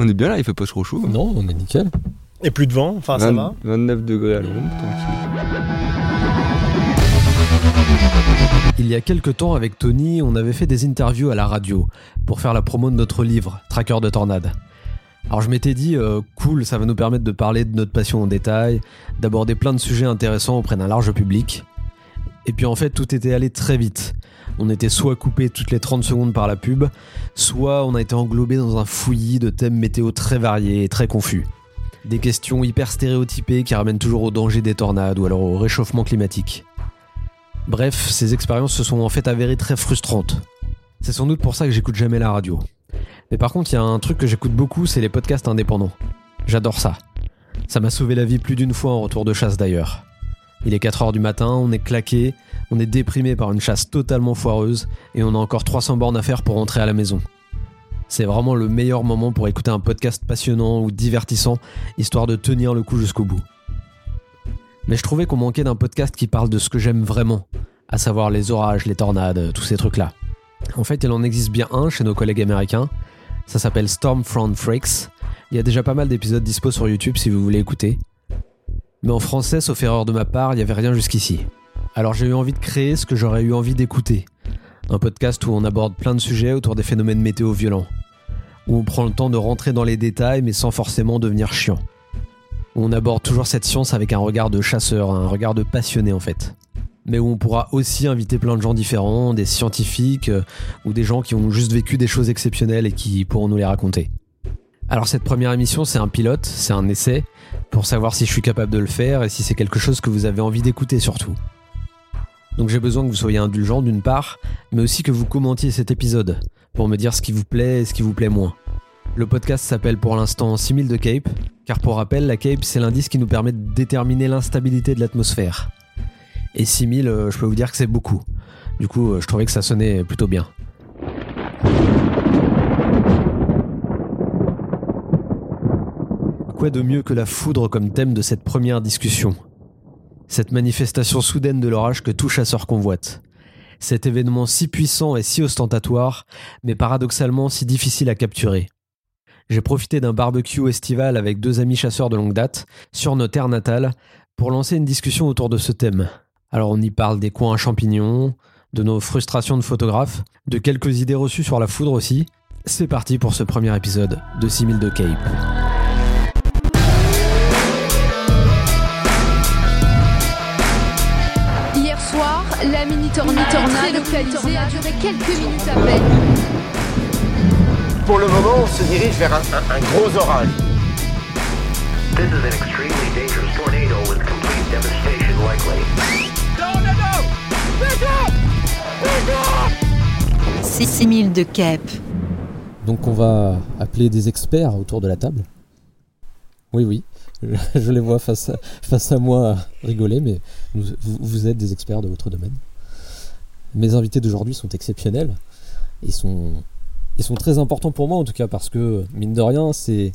On est bien là, il fait pas trop chaud. hein. Non, on est nickel. Et plus de vent, enfin ça 20 va. 29 degrés à l'ombre, tranquille. Il y a quelques temps, avec Tony, on avait fait des interviews à la radio pour faire la promo de notre livre, Tracker de tornade. Alors je m'étais dit, euh, cool, ça va nous permettre de parler de notre passion en détail, d'aborder plein de sujets intéressants auprès d'un large public. Et puis en fait, tout était allé très vite. On était soit coupé toutes les 30 secondes par la pub, soit on a été englobé dans un fouillis de thèmes météo très variés et très confus. Des questions hyper stéréotypées qui ramènent toujours au danger des tornades ou alors au réchauffement climatique. Bref, ces expériences se sont en fait avérées très frustrantes. C'est sans doute pour ça que j'écoute jamais la radio. Mais par contre, il y a un truc que j'écoute beaucoup, c'est les podcasts indépendants. J'adore ça. Ça m'a sauvé la vie plus d'une fois en retour de chasse d'ailleurs. Il est 4h du matin, on est claqué, on est déprimé par une chasse totalement foireuse, et on a encore 300 bornes à faire pour rentrer à la maison. C'est vraiment le meilleur moment pour écouter un podcast passionnant ou divertissant, histoire de tenir le coup jusqu'au bout. Mais je trouvais qu'on manquait d'un podcast qui parle de ce que j'aime vraiment, à savoir les orages, les tornades, tous ces trucs-là. En fait, il en existe bien un chez nos collègues américains. Ça s'appelle Stormfront Freaks. Il y a déjà pas mal d'épisodes dispo sur YouTube si vous voulez écouter. Mais en français, sauf erreur de ma part, il n'y avait rien jusqu'ici. Alors j'ai eu envie de créer ce que j'aurais eu envie d'écouter. Un podcast où on aborde plein de sujets autour des phénomènes météo violents. Où on prend le temps de rentrer dans les détails mais sans forcément devenir chiant. Où on aborde toujours cette science avec un regard de chasseur, un regard de passionné en fait mais où on pourra aussi inviter plein de gens différents, des scientifiques euh, ou des gens qui ont juste vécu des choses exceptionnelles et qui pourront nous les raconter. Alors cette première émission, c'est un pilote, c'est un essai, pour savoir si je suis capable de le faire et si c'est quelque chose que vous avez envie d'écouter surtout. Donc j'ai besoin que vous soyez indulgents d'une part, mais aussi que vous commentiez cet épisode, pour me dire ce qui vous plaît et ce qui vous plaît moins. Le podcast s'appelle pour l'instant 6000 de Cape, car pour rappel, la Cape c'est l'indice qui nous permet de déterminer l'instabilité de l'atmosphère. Et 6000, euh, je peux vous dire que c'est beaucoup. Du coup, euh, je trouvais que ça sonnait plutôt bien. Quoi de mieux que la foudre comme thème de cette première discussion? Cette manifestation soudaine de l'orage que tout chasseur convoite. Cet événement si puissant et si ostentatoire, mais paradoxalement si difficile à capturer. J'ai profité d'un barbecue estival avec deux amis chasseurs de longue date, sur nos terres natales, pour lancer une discussion autour de ce thème. Alors on y parle des coins à champignons, de nos frustrations de photographes, de quelques idées reçues sur la foudre aussi. C'est parti pour ce premier épisode de 6000 de Cape. Tornade, très localisée a duré quelques minutes à peine. Pour le moment, on se dirige vers un, un- un gros orage. This is an extremely dangerous tornado with complete devastation likely. C'est 6000 de Cape. Donc on va appeler des experts autour de la table. Oui, oui, je, les vois face à, face à moi rigoler, mais vous- vous êtes des experts de votre domaine. Mes invités d'aujourd'hui sont exceptionnels. Ils sont, ils sont très importants pour moi en tout cas parce que, mine de rien, c'est,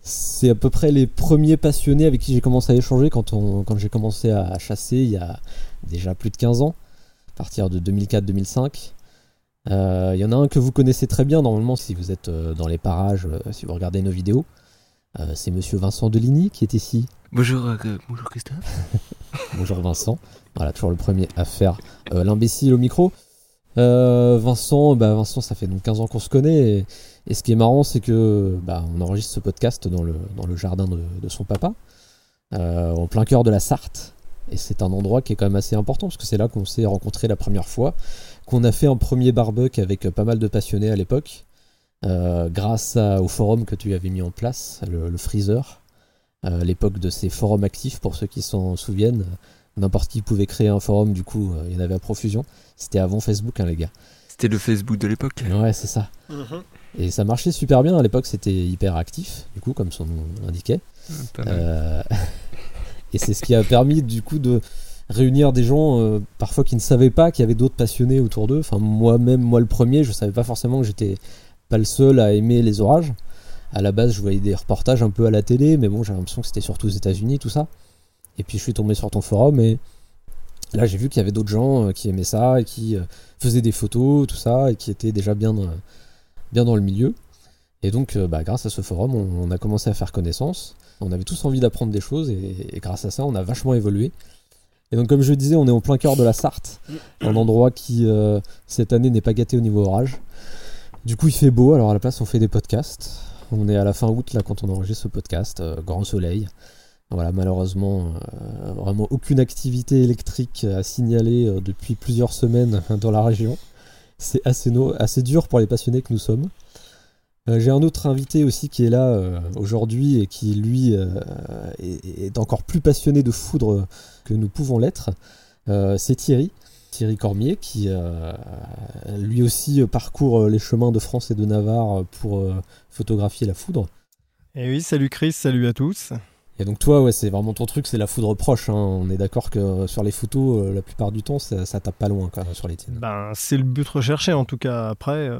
c'est à peu près les premiers passionnés avec qui j'ai commencé à échanger quand, on, quand j'ai commencé à chasser il y a déjà plus de 15 ans, à partir de 2004-2005. Euh, Il y en a un que vous connaissez très bien normalement si vous êtes euh, dans les parages, euh, si vous regardez nos vidéos. Euh, c'est monsieur Vincent Deligny qui est ici. Bonjour, euh, bonjour Christophe. Bonjour Vincent. Voilà, toujours le premier à faire euh, l'imbécile au micro. Euh, Vincent, bah Vincent, ça fait donc 15 ans qu'on se connaît. Et, ce qui est marrant, c'est que bah, on enregistre ce podcast dans le, jardin de, son papa, euh, en plein cœur de la Sarthe. Et c'est un endroit qui est quand même assez important parce que c'est là qu'on s'est rencontrés la première fois, qu'on a fait un premier barbecue avec euh, pas mal de passionnés à l'époque, euh, grâce au forum que tu avais mis en place, le, le Freezer, euh, l'époque de ces forums actifs pour ceux qui s'en souviennent. N'importe qui pouvait créer un forum, du coup, euh, il y en avait à profusion. C'était avant Facebook, hein, les gars. C'était le Facebook de l'époque. Ouais, c'est ça. Et ça marchait super bien. À l'époque, c'était hyper actif, du coup, comme son nom l'indiquait. Mal. Euh, et c'est ce qui a permis, du coup, de réunir des gens, euh, parfois qui ne savaient pas qu'il y avait d'autres passionnés autour d'eux. Enfin, moi-même, moi le premier, je savais pas forcément que j'étais pas le seul à aimer les orages. À la base, je voyais des reportages un peu à la télé, mais bon, j'ai l'impression que c'était surtout aux États-Unis, tout ça. Et puis, je suis tombé sur ton forum et là, j'ai vu qu'il y avait d'autres gens euh, qui aimaient ça et qui euh, faisaient des photos, tout ça, et qui étaient déjà bien, dans- bien dans le milieu. Et donc, euh, bah, grâce à ce forum, on, a commencé à faire connaissance. On avait tous envie d'apprendre des choses et, grâce à ça, on a vachement évolué. Et donc, comme je disais, on est en plein cœur de la Sarthe, un endroit qui, euh, cette année, n'est pas gâté au niveau orage. Du coup, il fait beau, alors à la place, on fait des podcasts. On est à la fin août, là, quand on enregistre ce podcast, euh, grand soleil. Voilà, malheureusement, euh, vraiment aucune activité électrique à signaler euh, depuis plusieurs semaines dans la région. C'est assez, no- assez dur pour les passionnés que nous sommes. Euh, J'ai un autre invité aussi qui est là aujourd'hui et qui, lui, est, encore plus passionné de foudre que nous pouvons l'être. C'est Thierry, Thierry Cormier, qui lui aussi parcourt les chemins de France et de Navarre pour photographier la foudre. Et oui, salut Chris, salut à tous. Et donc toi, ouais, c'est vraiment ton truc, c'est la foudre proche. hein. On est d'accord que euh, sur les photos, euh, la plupart du temps, ça, ça tape pas loin quoi, sur les tiennes. Ben, c'est le but recherché en tout cas. Après, euh,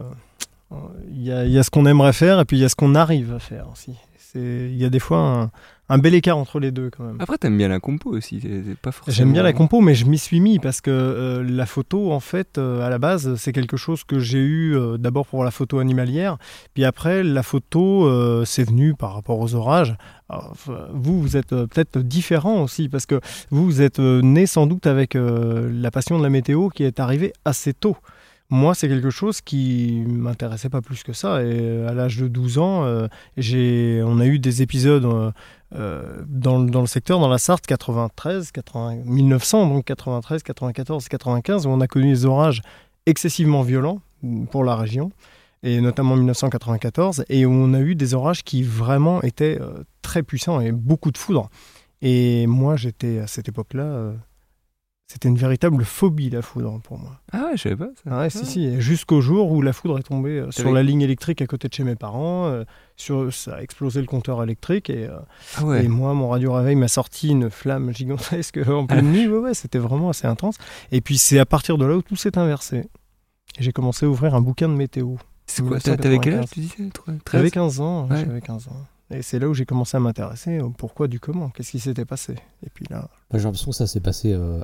euh, il y, a, il y a ce qu'on aimerait faire et puis il y a ce qu'on arrive à faire aussi. Il y a des fois un, un bel écart entre les deux quand même. Après, t'aimes bien la compo aussi. t'es- t'es pas forcément... J'aime bien la compo, mais je m'y suis mis parce que euh, la photo, en fait, euh, à la base, c'est quelque chose que j'ai eu euh, d'abord pour la photo animalière, puis après, la photo, c'est venu par rapport aux orages. Alors, vous, vous êtes peut-être différent aussi parce que vous, vous êtes né sans doute avec la passion de la météo qui est arrivée assez tôt. Moi, c'est quelque chose qui m'intéressait pas plus que ça. Et euh, à l'âge de 12 ans, euh, on a eu des épisodes euh, dans, le- secteur, dans la Sarthe, 93, 80, 1900, donc 93, 94, 95, où on a connu des orages excessivement violents pour la région, et notamment 1994, et où on a eu des orages qui vraiment étaient très puissants et beaucoup de foudre. Et moi, j'étais à cette époque-là, c'était une véritable phobie la foudre pour moi. Ah ouais, je savais pas ça. Ah ouais, si, si. Et Jusqu'au jour où la foudre est tombée euh, sur la ligne électrique à côté de chez mes parents, euh, sur, ça a explosé le compteur électrique et, euh, Ah ouais. et moi, mon radio réveil m'a sorti une flamme gigantesque en pleine nuit. Ouais, ouais, c'était vraiment assez intense. Et puis c'est à partir de là où tout s'est inversé. J'ai commencé à ouvrir un bouquin de météo. C'est quoi t'a- T'avais quel âge 1995. tu disais toi? J'avais 13 15 ans. Ouais. J'avais 15 ans. Et c'est là où j'ai commencé à m'intéresser au pourquoi du comment. Qu'est-ce qui s'était passé? Et puis là, J'ai l'impression que ça s'est passé euh,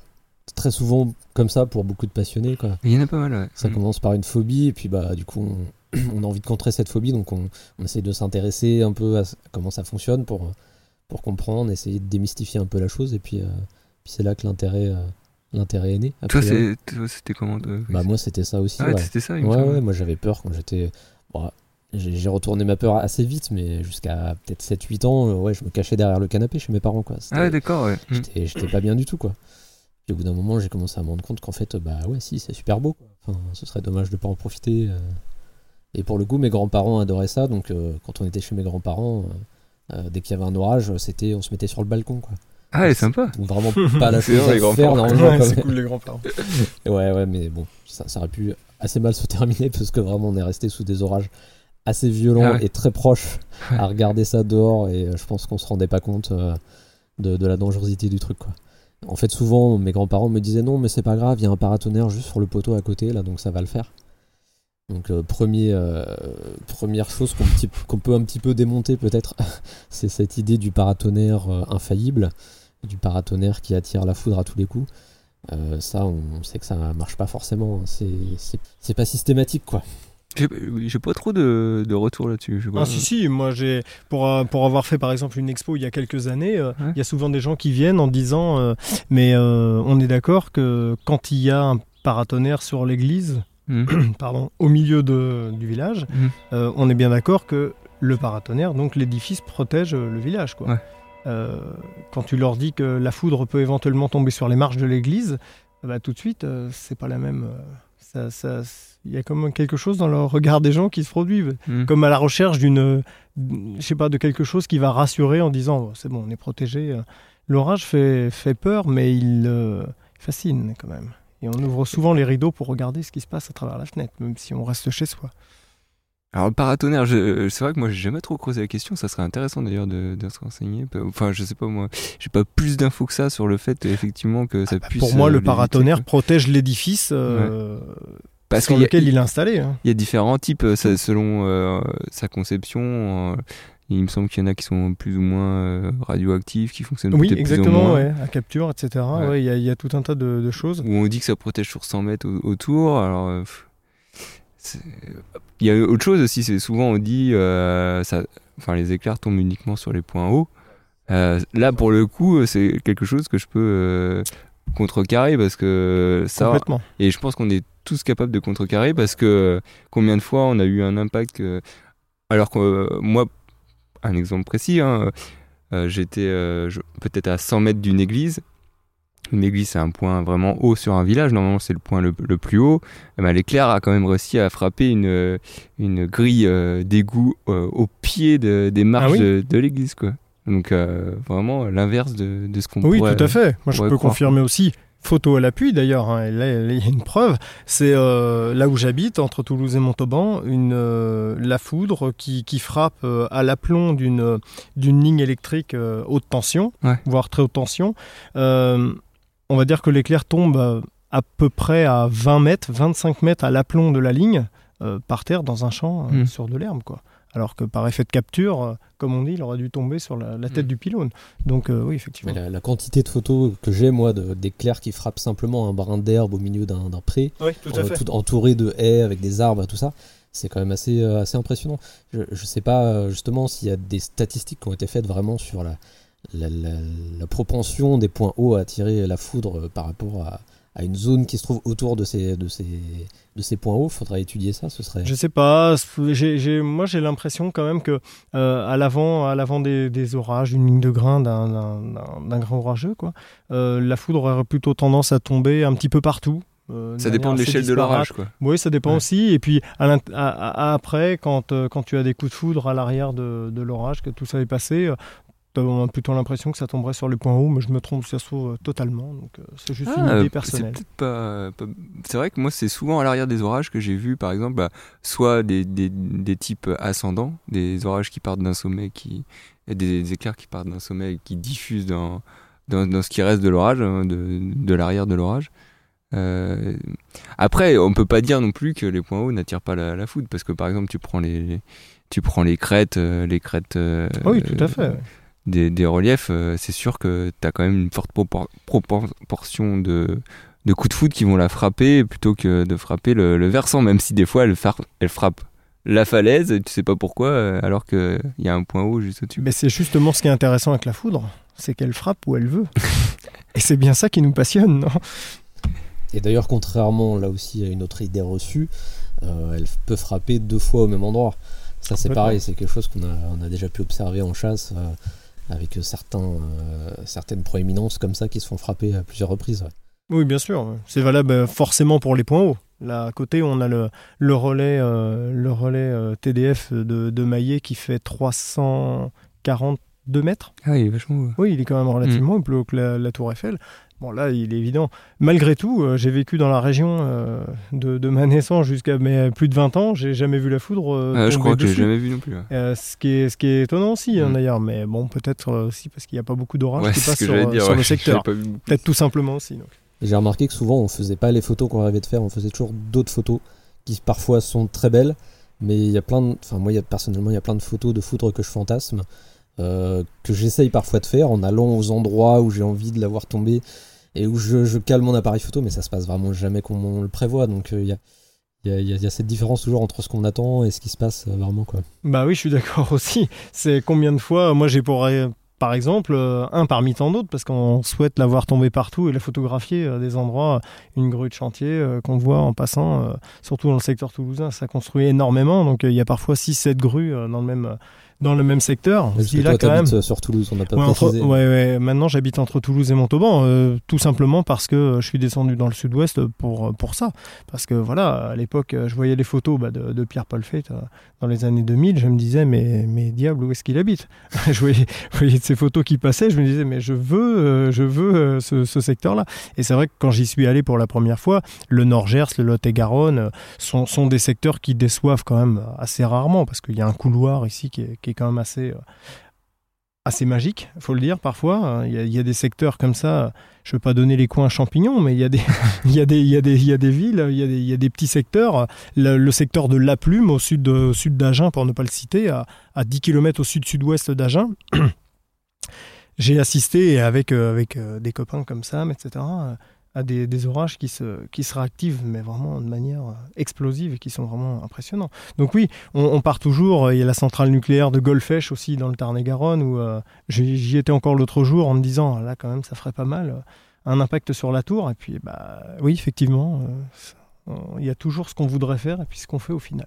très souvent comme ça pour beaucoup de passionnés. Quoi. Il y en a pas mal, ouais. Ça Mm. commence par une phobie, et puis bah du coup, on, on a envie de contrer cette phobie, donc on, on essaie de s'intéresser un peu à, comment ça fonctionne pour, pour comprendre, essayer de démystifier un peu la chose, et puis, euh, puis c'est là que l'intérêt euh, l'intérêt est né. Toi, c'était comment Bah moi c'était ça aussi. Ah ouais, c'était ça, il me Ouais, ouais, moi j'avais peur quand j'étais. bon, j'ai retourné ma peur assez vite, mais jusqu'à peut-être 7-8 ans, euh, ouais, je me cachais derrière le canapé chez mes parents. Quoi. Ah d'accord, ouais. Mm. J'étais pas bien du tout, quoi. Puis au bout d'un moment, j'ai commencé à me rendre compte qu'en fait, bah ouais, si, c'est super beau. Quoi. Enfin, ce serait dommage de pas en profiter. euh. Et pour le coup, mes grands-parents adoraient ça, donc euh, quand on était chez mes grands-parents, euh, euh, dès qu'il y avait un orage, c'était, on se mettait sur le balcon, quoi. Ah, elle est sympa. Vraiment pas la C'est chose à faire normalement. C'est cool les grands-parents. Ouais, ouais, mais bon, ça, ça aurait pu assez mal se terminer parce que vraiment on est resté sous des orages assez violents Ah ouais. et très proches à regarder ça dehors et je pense qu'on se rendait pas compte euh, de, de la dangerosité du truc, quoi. En fait, souvent, mes grands-parents me disaient non, mais c'est pas grave, il y a un paratonnerre juste sur le poteau à côté, là, donc ça va le faire. Donc, euh, euh, première chose qu'on peut un petit peu démonter, peut-être, c'est cette idée du paratonnerre euh, infaillible, du paratonnerre qui attire la foudre à tous les coups. Ça, on sait que ça marche pas forcément. hein. C'est pas systématique, quoi. J'ai oui, j'ai pas trop de, de retour là-dessus. Ah si si, moi j'ai pour euh, pour avoir fait par exemple une expo il y a quelques années, euh, il y a souvent des gens qui viennent en disant euh, mais euh, on est d'accord que quand il y a un paratonnerre sur l'église, Mm. pardon, au milieu de, du village, Mm. euh, on est bien d'accord que le paratonnerre, donc l'édifice protège euh, le village quoi. Ouais. Euh, quand tu leur dis que la foudre peut éventuellement tomber sur les marches de l'église, bah, tout de suite euh, c'est pas la même. euh, ça, ça, il y a comme quelque chose dans le regard des gens qui se produit Mm. comme à la recherche d'une, je sais pas, de quelque chose qui va rassurer en disant Oh, c'est bon, on est protégé. L'orage fait, fait peur, mais il euh, fascine quand même. Et on ouvre souvent les rideaux pour regarder ce qui se passe à travers la fenêtre, même si on reste chez soi. Alors, le paratonnerre, c'est vrai que moi, j'ai jamais trop creusé la question. Ça serait intéressant d'ailleurs de, de se renseigner. Enfin, je sais pas, moi, j'ai pas plus d'infos que ça sur le fait, effectivement, que ça puisse. Pour moi, euh, le l'éviter, paratonnerre protège l'édifice euh, Parce sur a- lequel il est installé. hein. Il y a différents types euh, ça- selon euh, sa conception. euh, il me semble qu'il y en a qui sont plus ou moins radioactifs, qui fonctionnent Oui, plus ou moins. ouais, à capture, etc. Ouais. Ouais, Il y, a- il y a tout un tas de, de choses. Où on dit que ça protège sur 100 mètres au- autour. Alors, il y a autre chose aussi. C'est souvent on dit, ça, enfin les éclairs tombent uniquement sur les points hauts. Euh, là, pour le coup, c'est quelque chose que je peux euh, contrecarrer parce que ça, Complètement. et je pense qu'on est tous capables de contrecarrer parce que euh, combien de fois on a eu un impact que- alors que euh, moi, un exemple précis, hein, euh, j'étais euh, peut-être à 100 mètres d'une église. Une église, c'est un point vraiment haut sur un village. Normalement, c'est le point le, le plus haut. Eh ben, L'éclair a quand même réussi à frapper une, une grille euh, d'égout euh, au pied de- des marches Ah oui de, de l'église. quoi. Donc, euh, vraiment l'inverse de, de ce qu'on Oui, pourrait... tout à fait. Moi, je peux croire. confirmer aussi. Photo à l'appui d'ailleurs, hein, là il y a une preuve, c'est euh, là où j'habite, entre Toulouse et Montauban, une, euh, la foudre qui, qui frappe euh, à l'aplomb d'une d'une ligne électrique haute tension, Ouais. voire très haute tension. On va dire que l'éclair tombe à peu près à 20 mètres, 25 mètres à l'aplomb de la ligne, par terre dans un champ euh, Mm. sur de l'herbe. quoi. Alors que par effet de capture, euh, comme on dit, il aurait dû tomber sur la, la tête Mm. du pylône. Donc euh, oui, effectivement. La, la quantité de photos que j'ai, moi, de- d'éclairs qui frappent simplement un brin d'herbe au milieu d'un pré, Oui, tout tout entouré de haies avec des arbres et tout ça, c'est quand même assez, euh, assez impressionnant. Je ne sais pas justement s'il y a des statistiques qui ont été faites vraiment sur la, la, la- la propension des points hauts à attirer la foudre par rapport à, à une zone qui se trouve autour de ces, de ces, de ces points hauts. faudrait étudier ça, ce serait... Je sais pas. j'ai- j'ai- moi, j'ai l'impression quand même que euh, à l'avant, à l'avant des, des orages, une ligne de grain d'un- d'un d'un- d'un grand orageux, quoi, euh, la foudre aurait plutôt tendance à tomber un petit peu partout. euh, Ça dépend de l'échelle de l'orage. quoi. Oui, ça dépend Ouais. aussi. Et puis à l'int- à- à- à- après, quand, euh, quand tu as des coups de foudre à l'arrière de, de l'orage, que tout ça est passé, euh, on a plutôt l'impression que ça tomberait sur les points hauts, mais je me trompe ça se trouve euh, totalement. Donc euh, c'est juste Ah, une euh, idée personnelle. pas, pas- C'est vrai que moi, c'est souvent à l'arrière des orages que j'ai vu, par exemple, bah, soit des, des, des types ascendants, des orages qui partent d'un sommet, qui, des, des éclairs qui partent d'un sommet et qui diffusent dans, dans, dans ce qui reste de l'orage, hein, de, l'arrière de l'orage. Euh, après, on peut pas dire non plus que les points hauts n'attirent pas la, la foudre, parce que par exemple, tu prends les, tu prends les crêtes, euh, les crêtes. euh, Ah oui, tout à fait. Des, des reliefs, euh, c'est sûr que tu as quand même une forte propor- proportion de, de coups de foudre qui vont la frapper plutôt que de frapper le, le versant, même si des fois elle, frappe la falaise, et tu sais pas pourquoi, euh, alors qu'il y a un point haut juste au-dessus. Mais c'est justement ce qui est intéressant avec la foudre, c'est qu'elle frappe où elle veut. Et c'est bien ça qui nous passionne, non? Et d'ailleurs, contrairement là aussi à une autre idée reçue, euh, elle peut frapper deux fois au même endroit. Ça, c'est pareil, c'est quelque chose qu'on a, on a déjà pu observer en chasse euh, avec certains, euh, certaines proéminences comme ça qui se font frapper à plusieurs reprises. ouais. Oui, bien sûr. C'est valable euh, forcément pour les points hauts. Là, à côté, on a le, le relais, euh, le relais euh, TDF de, de Maillet qui fait 342 mètres. Ah, il est vachement haut. Oui, il est quand même relativement plus haut que la, la Tour Eiffel. Bon, là, il est évident. Malgré tout, euh, j'ai vécu dans la région euh, de, de ma naissance jusqu'à mes plus de 20 ans. J'ai jamais vu la foudre. euh, je crois que j'ai dessus. jamais vu non plus. ouais. Euh, ce, qui est, ce qui est étonnant aussi, hein, Mm. d'ailleurs. Mais bon, peut-être aussi parce qu'il n'y a pas beaucoup d'orages Ouais, qui passent sur, j'allais dire. sur ouais. le secteur. Peut-être tout simplement aussi. j'ai remarqué que souvent on faisait pas les photos qu'on rêvait de faire, on faisait toujours d'autres photos qui parfois sont très belles, mais il y a plein de, enfin moi il y a, personnellement il y a plein de photos de foudre que je fantasme, euh, que j'essaye parfois de faire en allant aux endroits où j'ai envie de la voir tomber et où je, je cale mon appareil photo, mais ça se passe vraiment jamais comme on le prévoit, donc euh, il y a il y, a, cette différence toujours entre ce qu'on attend et ce qui se passe euh, vraiment quoi. Bah oui, je suis d'accord aussi. C'est combien de fois, moi j'ai pour par exemple un parmi tant d'autres parce qu'on souhaite la voir tomber partout et la photographier des endroits, une grue de chantier qu'on voit en passant, surtout dans le secteur toulousain, ça construit énormément. Donc il y a parfois 6-7 grues dans le même dans le même secteur. Parce Si que là toi quand même. euh, sur Toulouse, on n'a pas Ouais, entre- précisé. ouais, ouais, maintenant j'habite entre Toulouse et Montauban, euh, tout simplement parce que euh, je suis descendu dans le sud-ouest pour, pour ça. Parce que voilà, à l'époque, je voyais les photos bah, de, de Pierre-Paul Feit euh, dans les années 2000, je me disais, mais, mais diable, où est-ce qu'il habite? Je, voyais, je voyais ces photos qui passaient, je me disais, mais je veux, euh, je veux ce, ce secteur-là. Et c'est vrai que quand j'y suis allé pour la première fois, le Nord-Gers, le Lot-et-Garonne sont, sont des secteurs qui déçoivent quand même assez rarement, parce qu'il y a un couloir ici qui est, qui est quand même assez... euh, assez magique, faut le dire parfois. Il y, a, des secteurs comme ça. Je ne veux pas donner les coins champignons, mais il y a des, y y y a des villes, il y a des, y a des petits secteurs. Le, secteur de La Plume, au sud sud d'Agen, pour ne pas le citer, à, à 10 km au sud-sud-ouest d'Agen. J'ai assisté avec, euh, avec euh, des copains comme Sam, etc., à des, orages qui se, qui réactivent, mais vraiment de manière euh, explosive et qui sont vraiment impressionnants. Donc oui, on, part toujours, euh, il y a la centrale nucléaire de Golfech aussi dans le Tarn-et-Garonne, où euh, j'y étais encore l'autre jour en me disant, ah, là quand même ça ferait pas mal, un impact sur la tour, et puis bah oui, effectivement, il y a toujours ce qu'on voudrait faire et puis ce qu'on fait au final.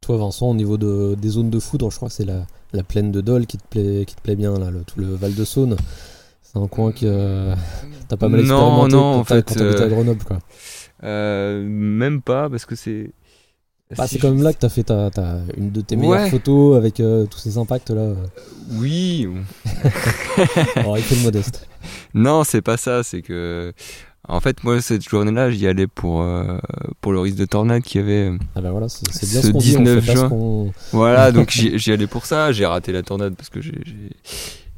Toi, Vincent, au niveau de, des zones de foudre, je crois que c'est la, la plaine de Dole qui te plaît, qui te plaît bien, là, tout le Val de Saône. C'est un coin que euh, t'as pas mal Non, expérimenté non, en fait, quand t'habitais à euh, Grenoble, quoi. Euh, même pas, parce que c'est. Bah, si c'est quand même là que t'as fait ta, ta- une de tes meilleures photos avec euh, tous ces impacts là. Oui. Alors, il fait le modeste. Non, c'est pas ça. C'est que. En fait, moi, cette journée-là, j'y allais pour, euh, pour le risque de tornade qu'il y avait. Ah bah voilà, c'est bien Ce ce qu'on dit, on fait 19 pas ce juin. qu'on- Voilà, donc j'y j'y allais pour ça. J'ai raté la tornade parce que j'ai.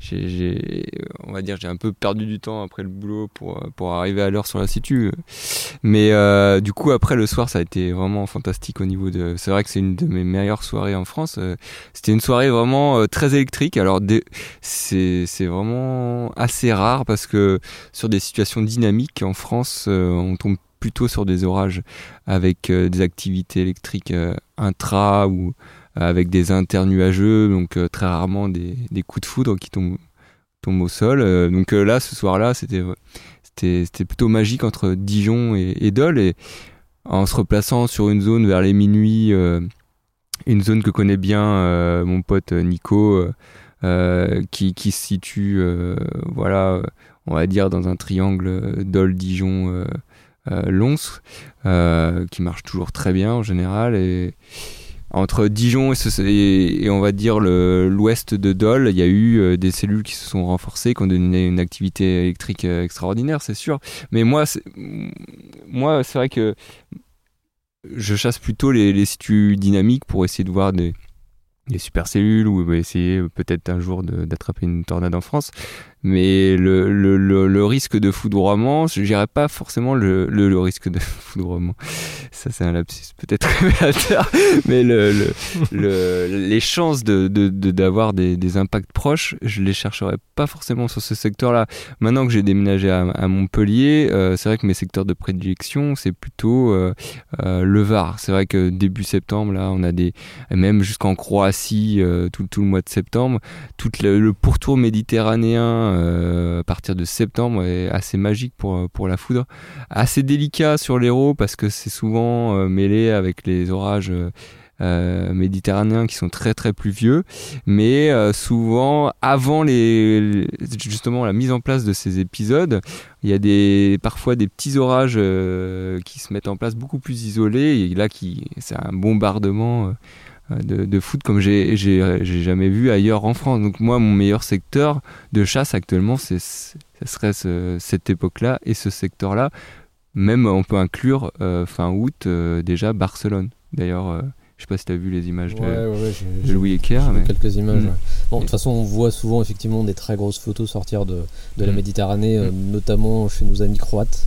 J'ai- on va dire j'ai un peu perdu du temps après le boulot pour, euh, pour arriver à l'heure sur la situ. Mais euh, du coup après le soir ça a été vraiment fantastique au niveau de c'est vrai que c'est une de mes meilleures soirées en France. Euh, c'était une soirée vraiment euh, très électrique. Alors c'est c'est vraiment assez rare parce que sur des situations dynamiques en France on tombe plutôt sur des orages avec des activités électriques intra ou avec des internuageux, donc euh, très rarement des, coups de foudre qui tombent, au sol. Euh, donc euh, là, ce soir-là, c'était plutôt magique entre Dijon et, et Dole. Et en se replaçant sur une zone vers les minuit, une zone que connaît bien mon pote Nico, qui, se situe, voilà, on va dire dans un triangle Dole, Dijon, Lons, qui marche toujours très bien en général. Et entre Dijon et, on va dire l'ouest de Dole, il y a eu euh, des cellules qui se sont renforcées, qui ont donné une activité électrique euh, extraordinaire, c'est sûr. Mais moi, moi, c'est vrai que je chasse plutôt les, les situs dynamiques pour essayer de voir des, des super cellules ou essayer peut-être un jour d'attraper une tornade en France. Mais le, le, le, risque de foudroiement, je dirais pas forcément le, le, risque de foudroiement. Ça, c'est un lapsus peut-être révélateur. Mais le, le, le- les chances de, de, de- d'avoir des, des impacts proches, je les chercherais pas forcément sur ce secteur-là. Maintenant que j'ai déménagé à, Montpellier, euh, c'est vrai que mes secteurs de prédilection, c'est plutôt euh, euh, le Var. C'est vrai que début septembre, là, on a des, même jusqu'en Croatie, tout, tout le mois de septembre, tout le pourtour méditerranéen euh, à partir de septembre est assez magique pour, pour la foudre. Assez délicat sur l'Hérault parce que c'est souvent euh, mêlé avec les orages. euh, euh, méditerranéens qui sont très très pluvieux, mais euh, souvent avant les justement la mise en place de ces épisodes, il y a des parfois des petits orages euh, qui se mettent en place beaucoup plus isolés et là c'est un bombardement euh, de, de foot comme j'ai j'ai j'ai jamais vu ailleurs en France. Donc moi mon meilleur secteur de chasse actuellement c'est ce serait ce- cette époque-là et ce secteur-là. Même on peut inclure euh, fin août euh, déjà Barcelone. D'ailleurs, euh, je sais pas si tu as vu les images de, Ouais, ouais, Louis Ecker. mais- quelques images. Mm. ouais. Bon, de toute façon, on voit souvent effectivement des très grosses photos sortir de, de la Mm. Méditerranée, euh, notamment chez nos amis croates,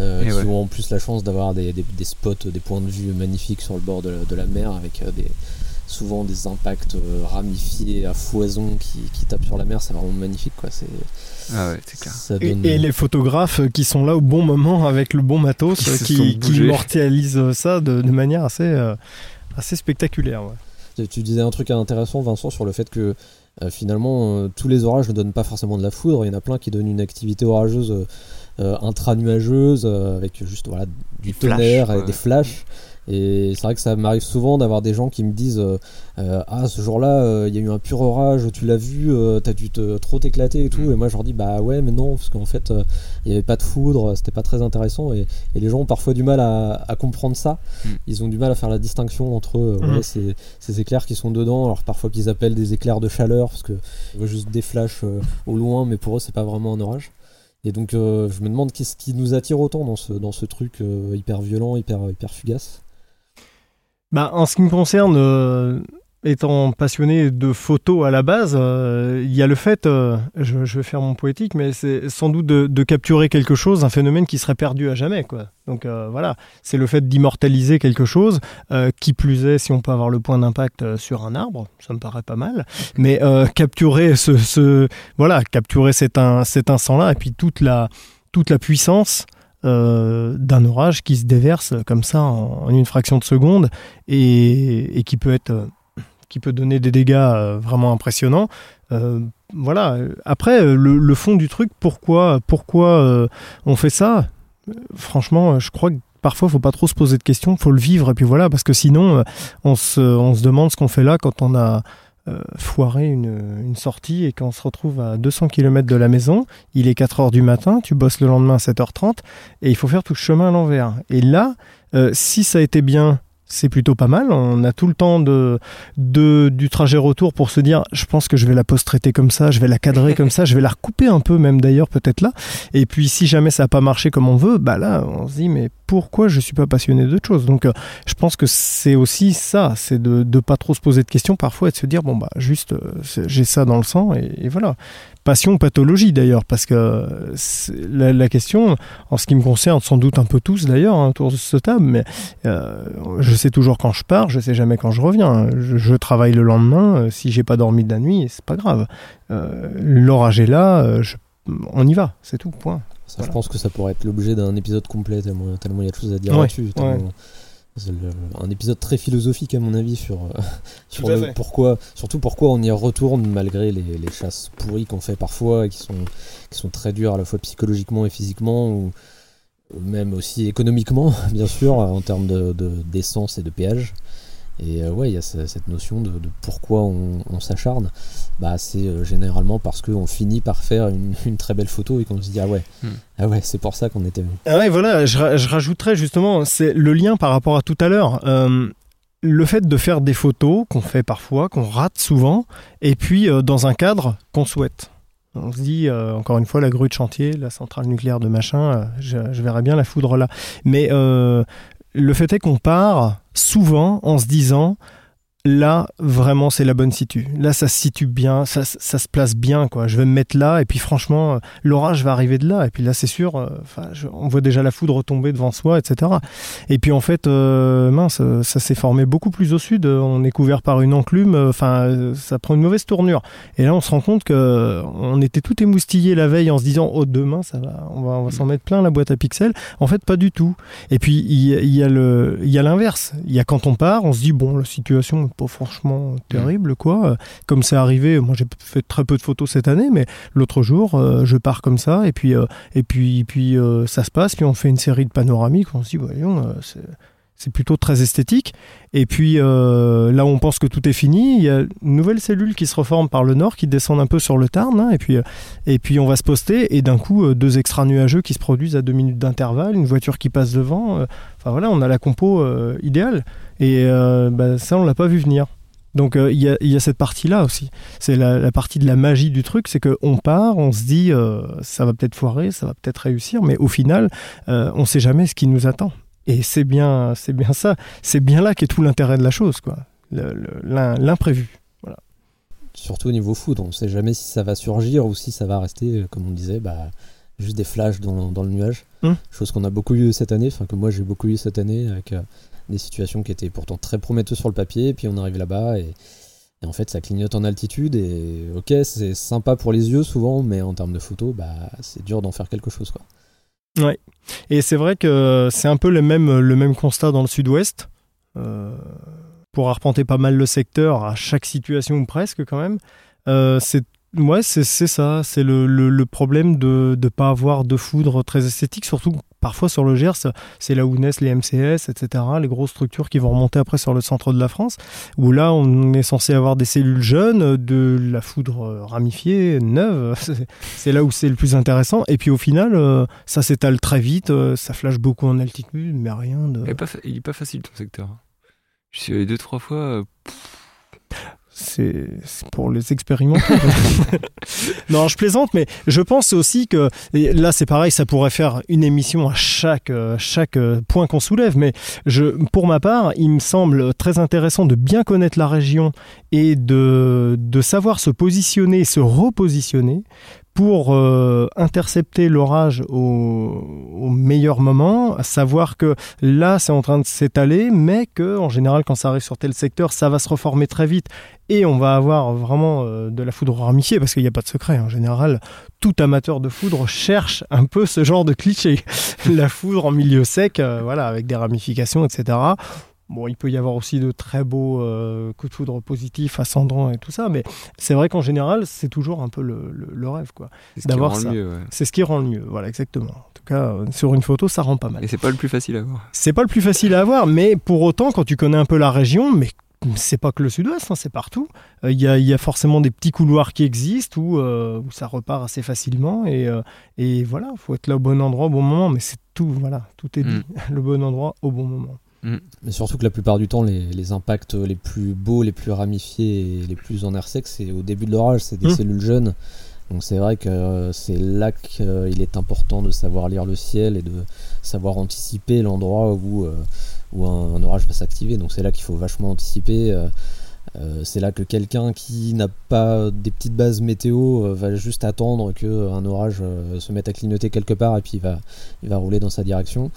euh, Et qui ouais. ont en plus la chance d'avoir des, des- des spots, des points de vue magnifiques sur le bord de la, de la mer, avec euh, des, souvent des impacts euh, ramifiés à foison qui, qui tapent sur la mer. C'est vraiment magnifique, quoi. C'est, Ah ouais, c'est clair. ça Et, donne- et les photographes qui sont là au bon moment avec le bon matos, Qui immortalisent ça de, de manière assez, euh, assez spectaculaire. ouais. Tu- disais un truc intéressant, Vincent, sur le fait que euh, finalement, euh, tous les orages ne donnent pas forcément de la foudre. Il y en a plein qui donnent une activité orageuse intranuageuse, euh, avec juste voilà, du Des tonnerre et des flashs. Et c'est vrai que ça m'arrive souvent d'avoir des gens qui me disent euh, euh, Ah, ce jour-là, euh, il y a eu un pur orage, tu l'as vu, euh, t'as dû te, trop t'éclater et tout. Mm. Et moi, je leur dis Bah ouais, mais non, parce qu'en fait, euh, il n'y avait pas de foudre, c'était pas très intéressant. Et, et les gens ont parfois du mal à, à comprendre ça. Mm. Ils ont du mal à faire la distinction entre euh, Mm. ces, ces éclairs qui sont dedans, alors parfois qu'ils appellent des éclairs de chaleur, parce que juste des flashs euh, au loin, mais pour eux, c'est pas vraiment un orage. Et donc, euh, je me demande qu'est-ce qui nous attire autant dans ce, truc euh, hyper violent, hyper, hyper fugace. Bah, en ce qui me concerne, euh, étant passionné de photos à la base, euh, il y a le fait, euh, je, vais faire mon poétique, mais c'est sans doute de, capturer quelque chose, un phénomène qui serait perdu à jamais. Quoi. Donc euh, voilà, c'est le fait d'immortaliser quelque chose, qui plus est, si on peut avoir le point d'impact sur un arbre, ça me paraît pas mal. Mais capturer ce, voilà, capturer cet, instant-là, et puis toute la toute la puissance d'un orage qui se déverse comme ça en, une fraction de seconde et, qui peut être qui peut donner des dégâts euh, vraiment impressionnants. Euh, voilà. Après, euh, le, le fond du truc, pourquoi, pourquoi on fait ça? Franchement, je crois que parfois, il faut pas trop se poser de questions, faut le vivre et puis voilà, parce que sinon, on se, on se demande ce qu'on fait là quand on a foiré une, une sortie et qu'on se retrouve à 200 km de la maison, il est 4 heures du matin, tu bosses le lendemain à 7h30 et il faut faire tout ce chemin à l'envers. Et là, si ça a été bien, c'est plutôt pas mal. On a tout le temps de, du trajet retour pour se dire je pense que je vais la post-traiter comme ça, je vais la cadrer comme ça, je vais la recouper un peu même d'ailleurs peut-être là. Et puis si jamais ça n'a pas marché comme on veut, bah là on se dit mais pourquoi je suis pas passionné d'autre chose? Donc euh, je pense que c'est aussi ça, c'est de ne pas trop se poser de questions parfois et de se dire bon bah juste euh, j'ai ça dans le sang et voilà. Passion, pathologie d'ailleurs, parce que la, la question, en ce qui me concerne, sans doute un peu tous d'ailleurs hein, autour de ce table, mais euh, je sais toujours quand je pars, je sais jamais quand je reviens. Je, je travaille le lendemain, euh, si j'ai pas dormi de la nuit, c'est pas grave. Euh, L'orage est là, euh, je- on y va, c'est tout, point. Ça, Voilà. Je pense que ça pourrait être l'objet d'un épisode complet, tellement tellement il y a de choses à dire Ouais, là-dessus. tellement- ouais. Le- un épisode très philosophique à mon avis sur, euh, sur le pourquoi, surtout pourquoi on y retourne malgré les, les chasses pourries qu'on fait parfois et qui sont, qui sont très dures à la fois psychologiquement et physiquement ou, ou même aussi économiquement bien sûr en termes de- de- d'essence et de péage. Et euh, ouais, il y a ce- cette notion de, de pourquoi on, on s'acharne. Bah, c'est euh, généralement parce qu'on finit par faire une, une très belle photo et qu'on se dit ah ouais, Hmm. ah ouais, c'est pour ça qu'on était venu. Ah ouais, voilà, je, ra- je rajouterais justement, c'est le lien par rapport à tout à l'heure. Euh, le fait de faire des photos qu'on fait parfois, qu'on rate souvent, et puis euh, dans un cadre qu'on souhaite. On se dit, euh, encore une fois, la grue de chantier, la centrale nucléaire de machin, euh, je, je verrais bien la foudre là. Mais euh, le fait est qu'on part souvent en se disant, là, vraiment, c'est la bonne situ. Là, ça se situe bien, ça, ça se place bien, quoi. Je vais me mettre là, et puis franchement, euh, l'orage va arriver de là. Et puis là, c'est sûr, euh, enfin, on voit déjà la foudre tomber devant soi, etc. Et puis en fait, euh, mince, ça s'est formé beaucoup plus au sud. On est couvert par une enclume. Enfin, ça prend une mauvaise tournure. Et là, on se rend compte que on était tout émoustillé la veille en se disant, oh demain, ça va, on va, s'en mettre plein la boîte à pixels. En fait, pas du tout. Et puis il y, y a l'inverse. Il y a quand on part, on se dit bon, la situation pas franchement terrible, quoi. Comme c'est arrivé, moi j'ai fait très peu de photos cette année, mais l'autre jour, euh, je pars comme ça, et puis euh, et puis puis euh, ça se passe, puis on fait une série de panoramiques, on se dit voyons, c'est c'est plutôt très esthétique. Et puis euh, là où on pense que tout est fini, il y a une nouvelle cellule qui se reforme par le nord, qui descend un peu sur le Tarn, hein, et puis euh, et puis on va se poster, et d'un coup euh, deux extra nuageux qui se produisent à deux minutes d'intervalle, une voiture qui passe devant. Enfin voilà, on a la compo idéale. Et bah, ça, on l'a pas vu venir. Donc il y, a, cette partie-là aussi. C'est la, la partie de la magie du truc, c'est qu'on part, on se dit ça va peut-être foirer, ça va peut-être réussir, mais au final, on sait jamais ce qui nous attend. Et c'est bien, c'est bien ça. C'est bien là qu'est tout l'intérêt de la chose, quoi. L'imprévu. Surtout au niveau foudre, on ne sait jamais si ça va surgir ou si ça va rester, euh, comme on disait, bah, juste des flashs dans, dans le nuage. Hum. Chose qu'on a beaucoup eu cette année, enfin que moi j'ai beaucoup eu cette année, avec euh, des situations qui étaient pourtant très prometteuses sur le papier, puis on arrive là-bas et, et en fait ça clignote en altitude, et ok, c'est sympa pour les yeux souvent, mais en termes de photos, bah, c'est dur d'en faire quelque chose. Quoi. Et c'est vrai que c'est un peu le même, le même constat dans le sud-ouest. Euh, pour arpenter pas mal le secteur, à chaque situation ou presque quand même, euh, c'est ouais, c'est ça. C'est le, le, le problème de ne pas avoir de foudre très esthétique, surtout parfois sur le Gers, c'est là où naissent les MCS, etc., les grosses structures qui vont remonter après sur le centre de la France, où là on est censé avoir des cellules jeunes, de la foudre euh, ramifiée, neuve, c'est- là où c'est le plus intéressant, et puis au final, euh, ça s'étale très vite, euh, ça flash beaucoup en altitude, mais rien de... Il est pas, fa- pas facile ton secteur. Je suis allé deux, trois fois. C'est pour les expérimenter. non, je plaisante, mais je pense aussi que là, c'est pareil, ça pourrait faire une émission à chaque, euh, chaque euh, point qu'on soulève. Mais pour ma part, il me semble très intéressant de bien connaître la région et de, de savoir se positionner se repositionner pour euh, intercepter l'orage au, meilleur moment, savoir que là c'est en train de s'étaler, mais que en général quand ça arrive sur tel secteur, ça va se reformer très vite et on va avoir vraiment euh, de la foudre ramifiée parce qu'il n'y a pas de secret. En général, tout amateur de foudre cherche un peu ce genre de cliché. la foudre en milieu sec, euh, voilà, avec des ramifications, etc. Bon, il peut y avoir aussi de très beaux euh, coups de foudre positifs, ascendants et tout ça, mais c'est vrai qu'en général, c'est toujours un peu le, le- le rêve, quoi. C'est ce qui D'avoir rend ça. le mieux. ouais. C'est ce qui rend le mieux, voilà, exactement. En tout cas, euh, sur une photo, ça rend pas mal. Et c'est pas le plus facile à voir. C'est pas le plus facile à avoir, mais pour autant, quand tu connais un peu la région, mais c'est pas que le sud-ouest, hein, c'est partout. Euh, Il y, a, il y a forcément des petits couloirs qui existent où, euh, où ça repart assez facilement. Et, euh, et voilà, il faut être là au bon endroit au bon moment. Mais c'est tout, voilà, tout est dit. Le bon endroit au bon moment. Mais surtout que la plupart du temps, les, les impacts les plus beaux, les plus ramifiés et les plus en air sec, c'est au début de l'orage, c'est des Mm. cellules jeunes. Donc c'est vrai que euh, c'est là qu'il est important de savoir lire le ciel et de savoir anticiper l'endroit où, euh, où un, un orage va s'activer. Donc c'est là qu'il faut vachement anticiper. euh, euh, c'est là que quelqu'un qui n'a pas des petites bases météo euh, va juste attendre qu'un orage euh, se mette à clignoter quelque part et puis il va, il va rouler dans sa direction.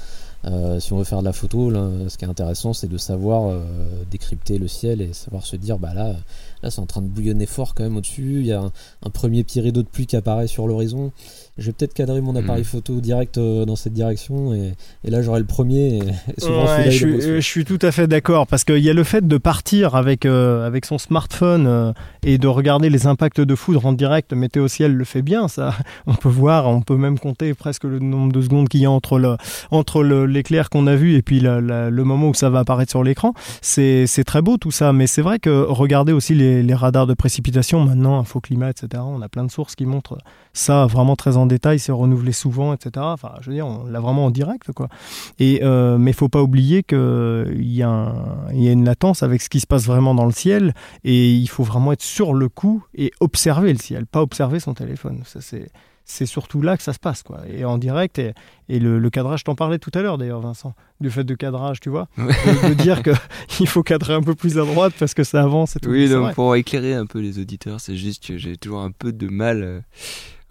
Euh, si on veut faire de la photo, ce qui est intéressant, c'est de savoir euh, décrypter le ciel et savoir se dire, bah là, là, c'est en train de bouillonner fort quand même au-dessus. Il y a un, un premier petit rideau de pluie qui apparaît sur l'horizon. Je vais peut-être cadrer mon appareil Mhm. photo direct euh, dans cette direction et, et là, j'aurai le premier. Et, et souvent, Ouais, je, suis, je suis tout à fait d'accord parce qu'il y a le fait de partir avec, euh, avec son smartphone euh, et de regarder les impacts de foudre en direct. Météo Ciel le fait bien, ça. On peut voir, on peut même compter presque le nombre de secondes qu'il y a entre le, entre le- l'éclair qu'on a vu et puis la- la- le moment où ça va apparaître sur l'écran. C'est c'est très beau tout ça, mais c'est vrai que regarder aussi les, les radars de précipitation maintenant, Infoclimat, etc. On a plein de sources qui montrent ça vraiment très en détail, c'est renouvelé souvent, etc. Enfin, je veux dire, on l'a vraiment en direct, quoi. Et euh, mais faut pas oublier que il y, a un- il y a une latence avec ce qui se passe vraiment dans le ciel, et il faut vraiment être sur le coup et observer le ciel, pas observer son téléphone. Ça c'est c'est surtout là que ça se passe, quoi. Et en direct, et, et le, le cadrage, t'en parlais tout à l'heure d'ailleurs, Vincent, du fait de cadrage, tu vois, de, de dire que il faut cadrer un peu plus à droite parce que ça avance et tout. Oui, donc pour éclairer un peu les auditeurs, c'est juste que j'ai toujours un peu de mal.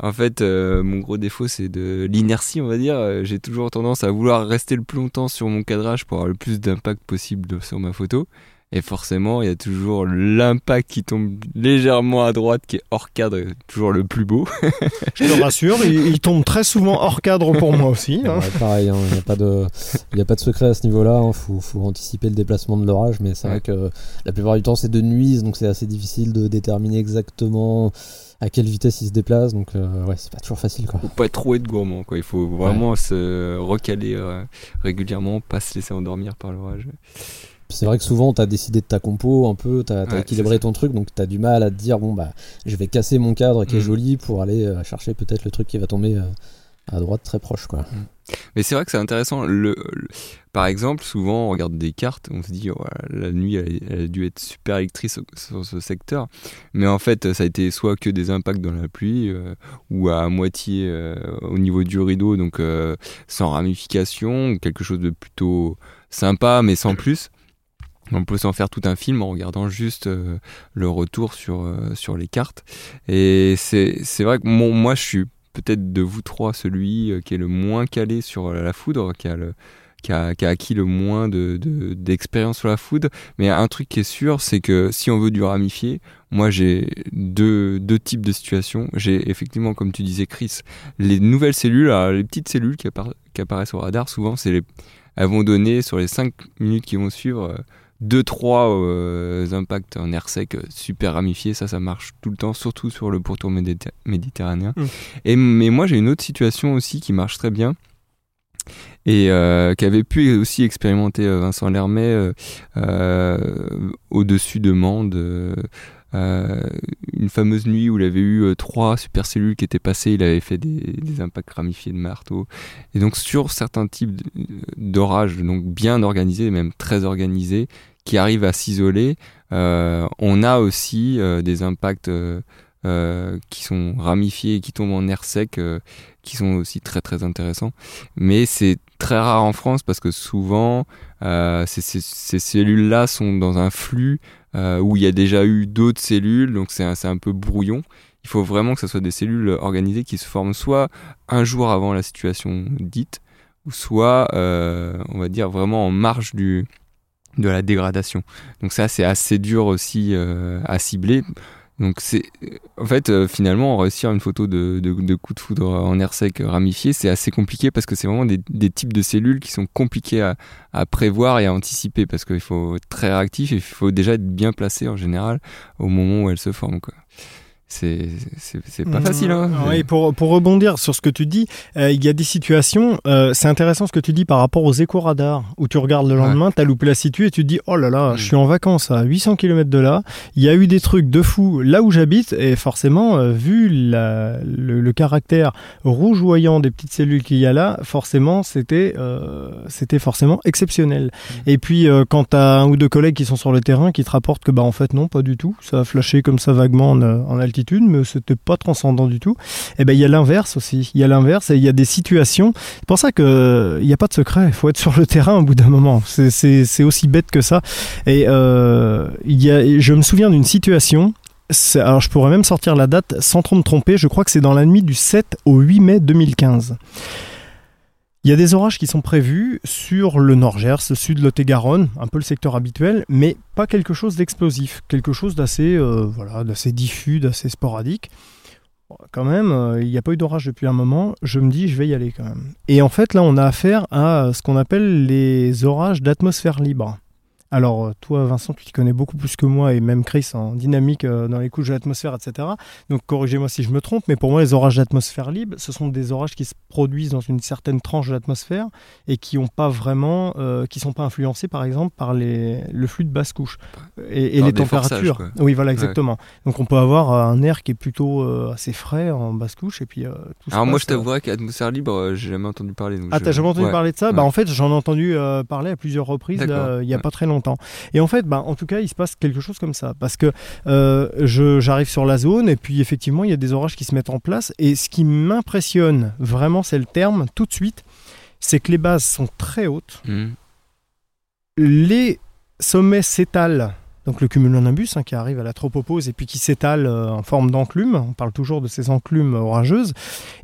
En fait, euh, mon gros défaut, c'est de l'inertie, on va dire. Euh, J'ai toujours tendance à vouloir rester le plus longtemps sur mon cadrage pour avoir le plus d'impact possible sur ma photo. Et forcément, il y a toujours l'impact qui tombe légèrement à droite, qui est hors cadre, toujours le plus beau. Je te rassure, il, il tombe très souvent hors cadre pour moi aussi. hein. Ouais, pareil, il n'y a, pas de- y a pas de secret à ce niveau-là. Il faut, faut anticiper le déplacement de l'orage, mais c'est Ouais. vrai que la plupart du temps, c'est de nuit, donc c'est assez difficile de déterminer exactement à quelle vitesse il se déplace. Donc, euh, ouais, c'est pas toujours facile, quoi. faut pas trop être gourmand, quoi. Il faut vraiment se recaler euh, régulièrement, pas se laisser endormir par l'orage. Puis C'est vrai que souvent, tu as décidé de ta compo un peu, tu as, Ouais, équilibré ton truc, donc tu as du mal à te dire, bon, bah, je vais casser mon cadre qui est Mm. joli pour aller euh, chercher peut-être le truc qui va tomber euh, à droite très proche, quoi. Mais c'est vrai que c'est intéressant. Le, par exemple, souvent on regarde des cartes, on se dit oh, la nuit elle, a dû être super électrique sur, ce secteur, mais en fait ça a été soit que des impacts dans la pluie euh, ou à moitié euh, au niveau du rideau, donc euh, sans ramification, quelque chose de plutôt sympa mais sans plus. On peut s'en faire tout un film en regardant juste le retour sur, sur les cartes. Et c'est c'est vrai que mon- moi je suis peut-être de vous trois celui euh, qui est le moins calé sur la foudre, qui a, acquis le moins de- de- d'expérience sur la foudre. Mais un truc qui est sûr, c'est que si on veut du ramifié, moi j'ai deux, types de situations. J'ai effectivement, comme tu disais Chris, les nouvelles cellules, les petites cellules qui, appara- qui apparaissent au radar, souvent c'est les, elles vont donner sur les 5 minutes qui vont suivre. Deux trois euh, impacts en air sec euh, super ramifiés ça ça marche tout le temps surtout sur le pourtour méditer- méditerranéen Mm. et mais moi j'ai une autre situation aussi qui marche très bien et euh, qu'avait pu aussi expérimenter euh, Vincent Lermet euh, au-dessus de Mende une fameuse nuit où il avait eu euh, trois supercellules qui étaient passées, il avait fait des, des impacts ramifiés de marteau. Et donc sur certains types d- d'orages, donc bien organisés, même très organisés, qui arrivent à s'isoler, euh, on a aussi euh, des impacts euh, euh, qui sont ramifiés et qui tombent en air sec, euh, qui sont aussi très très intéressants. Mais c'est très rare en France parce que souvent euh, ces, ces- ces cellules-là sont dans un flux euh, où il y a déjà eu d'autres cellules, donc c'est un, un peu brouillon. Il faut vraiment que ce soit des cellules organisées qui se forment soit un jour avant la situation dite, soit, euh, on va dire, vraiment en marge de la dégradation. Donc ça, c'est assez dur aussi euh, à cibler. Donc c'est, en fait, euh, finalement, réussir une photo de, de, de coup de foudre en air sec ramifié, c'est assez compliqué parce que c'est vraiment des, des types de cellules qui sont compliqués à, à prévoir et à anticiper parce qu'il faut être très réactif et il faut déjà être bien placé en général au moment où elles se forment. Quoi. C'est, pas facile. Hein. Oui, pour, pour rebondir sur ce que tu dis, euh, il y a des situations, euh, c'est intéressant ce que tu dis par rapport aux éco-radars, où tu regardes le lendemain, tu as loupé la situ et tu te dis, oh là là, Mm. je suis en vacances à 800 km de là, il y a eu des trucs de fou là où j'habite, et forcément, euh, vu la, le, le caractère rougeoyant des petites cellules qu'il y a là, forcément, c'était euh, c'était forcément exceptionnel. Et puis, euh, quand tu as un ou deux collègues qui sont sur le terrain qui te rapportent que, bah en fait, non, pas du tout, ça a flashé comme ça vaguement en, en altitude, mais c'était pas transcendant du tout. Et ben il y a l'inverse aussi. Il y a l'inverse et il y a des situations. C'est pour ça que il n'y a pas de secret. Il faut être sur le terrain au bout d'un moment. C'est- aussi bête que ça. Et euh, a, je me souviens d'une situation. Alors je pourrais même sortir la date sans trop me tromper. Je crois que c'est dans la nuit du 7 au 8 mai 2015. Il y a des orages qui sont prévus sur le Nord-Gers, le sud Lot-et-Garonne, un peu le secteur habituel, mais pas quelque chose d'explosif, quelque chose d'assez euh, voilà, d'assez diffus, d'assez sporadique. Quand même, euh, il n'y a pas eu d'orage depuis un moment, je me dis je vais y aller quand même. Et en fait là on a affaire à ce qu'on appelle les orages d'atmosphère libre. Alors euh, toi Vincent tu t'y connais beaucoup plus que moi et même Chris en dynamique euh, dans les couches de l'atmosphère etc. Donc corrigez-moi si je me trompe, mais pour moi les orages d'atmosphère libre ce sont des orages qui se produisent dans une certaine tranche de l'atmosphère et qui ont pas vraiment, euh, qui sont pas influencés par exemple par les, le flux de basse couche et, les forçages, températures. Oui voilà exactement. Donc on peut avoir un air qui est plutôt euh, assez frais en basse couche et puis tout Alors moi, passe, je t'avouerais qu'atmosphère libre, j'ai jamais entendu parler. donc ah, je- t'as jamais entendu ouais. parler de ça? Ouais. Bah en fait, j'en ai entendu parler à plusieurs reprises il y a pas très longtemps. Et en fait, bah en tout cas, il se passe quelque chose comme ça parce que euh, j'arrive sur la zone et puis effectivement, il y a des orages qui se mettent en place et ce qui m'impressionne vraiment, c'est le terme tout de suite, c'est que les bases sont très hautes, Mhm. les sommets s'étalent. Donc le cumulonimbus hein, qui arrive à la tropopause et puis qui s'étale euh, en forme d'enclume. On parle toujours de ces enclumes orageuses.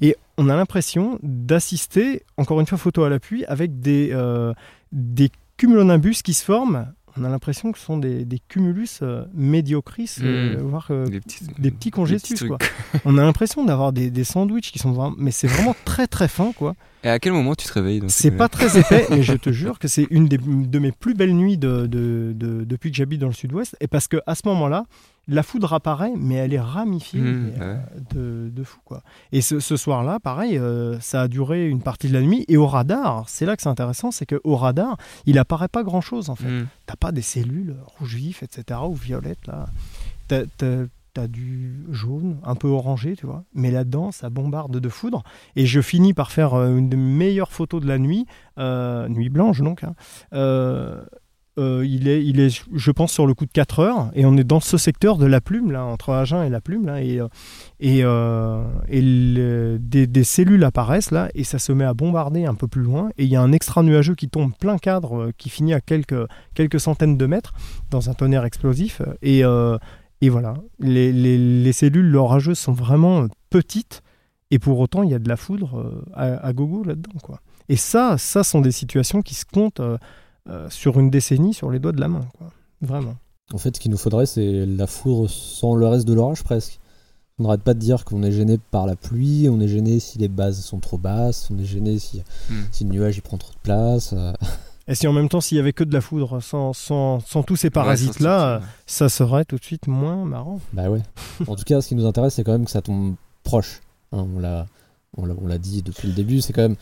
Et on a l'impression d'assister, encore une fois photo à l'appui, avec des, euh, des cumulonimbus qui se forment. On a l'impression que ce sont des, des cumulus euh, mediocris, euh, Mm. voire euh, Des petits, des petits congestus. trucs. quoi. on a l'impression d'avoir des, des sandwichs qui sont vraiment... Mais c'est vraiment très très fin. quoi. Et à quel moment tu te réveilles C'est pas très épais, mais je te jure que c'est une des, de mes plus belles nuits de, de- de- depuis que j'habite dans le sud-ouest. Et parce que à ce moment-là, la foudre apparaît, mais elle est ramifiée Mmh, ouais. euh, de, de fou. quoi. Et ce, ce soir-là, pareil, euh, ça a duré une partie de la nuit. Et au radar, c'est là que c'est intéressant, c'est qu'au radar, il apparaît pas grand-chose en fait. Mhm. T'as pas des cellules rouge vif, etc., ou violettes là. T'as, t'as- t'as du jaune, un peu orangé, tu vois. Mais là-dedans, ça bombarde de foudre. Et je finis par faire euh, une des meilleures photos de la nuit, euh, nuit blanche donc. hein. Euh, il, est, je pense, sur le coup de 4 heures. Et on est dans ce secteur de la plume, là, entre Agen et la plume. Là, et euh, euh, des, cellules apparaissent là et ça se met à bombarder un peu plus loin et il y a un extra nuageux qui tombe plein cadre qui finit à quelques, centaines de mètres dans un tonnerre explosif et, voilà les, les- les cellules orageuses sont vraiment petites et pour autant il y a de la foudre à, à gogo là-dedans et ça ça sont des situations qui se comptent euh, sur une décennie sur les doigts de la main quoi vraiment En fait, ce qu'il nous faudrait, c'est la foudre sans le reste de l'orage presque. On n'arrête pas de dire qu'on est gêné par la pluie, on est gêné si les bases sont trop basses, on est gêné si, Hmm. si le nuage il prend trop de place. euh. et si en même temps s'il y avait que de la foudre sans, sans, sans tous ces Ouais, parasites ça, là c'est- ça serait tout de suite moins marrant. Bah ouais. en tout cas, ce qui nous intéresse, c'est quand même que ça tombe proche. Hein, on l'a dit depuis le début, c'est quand même.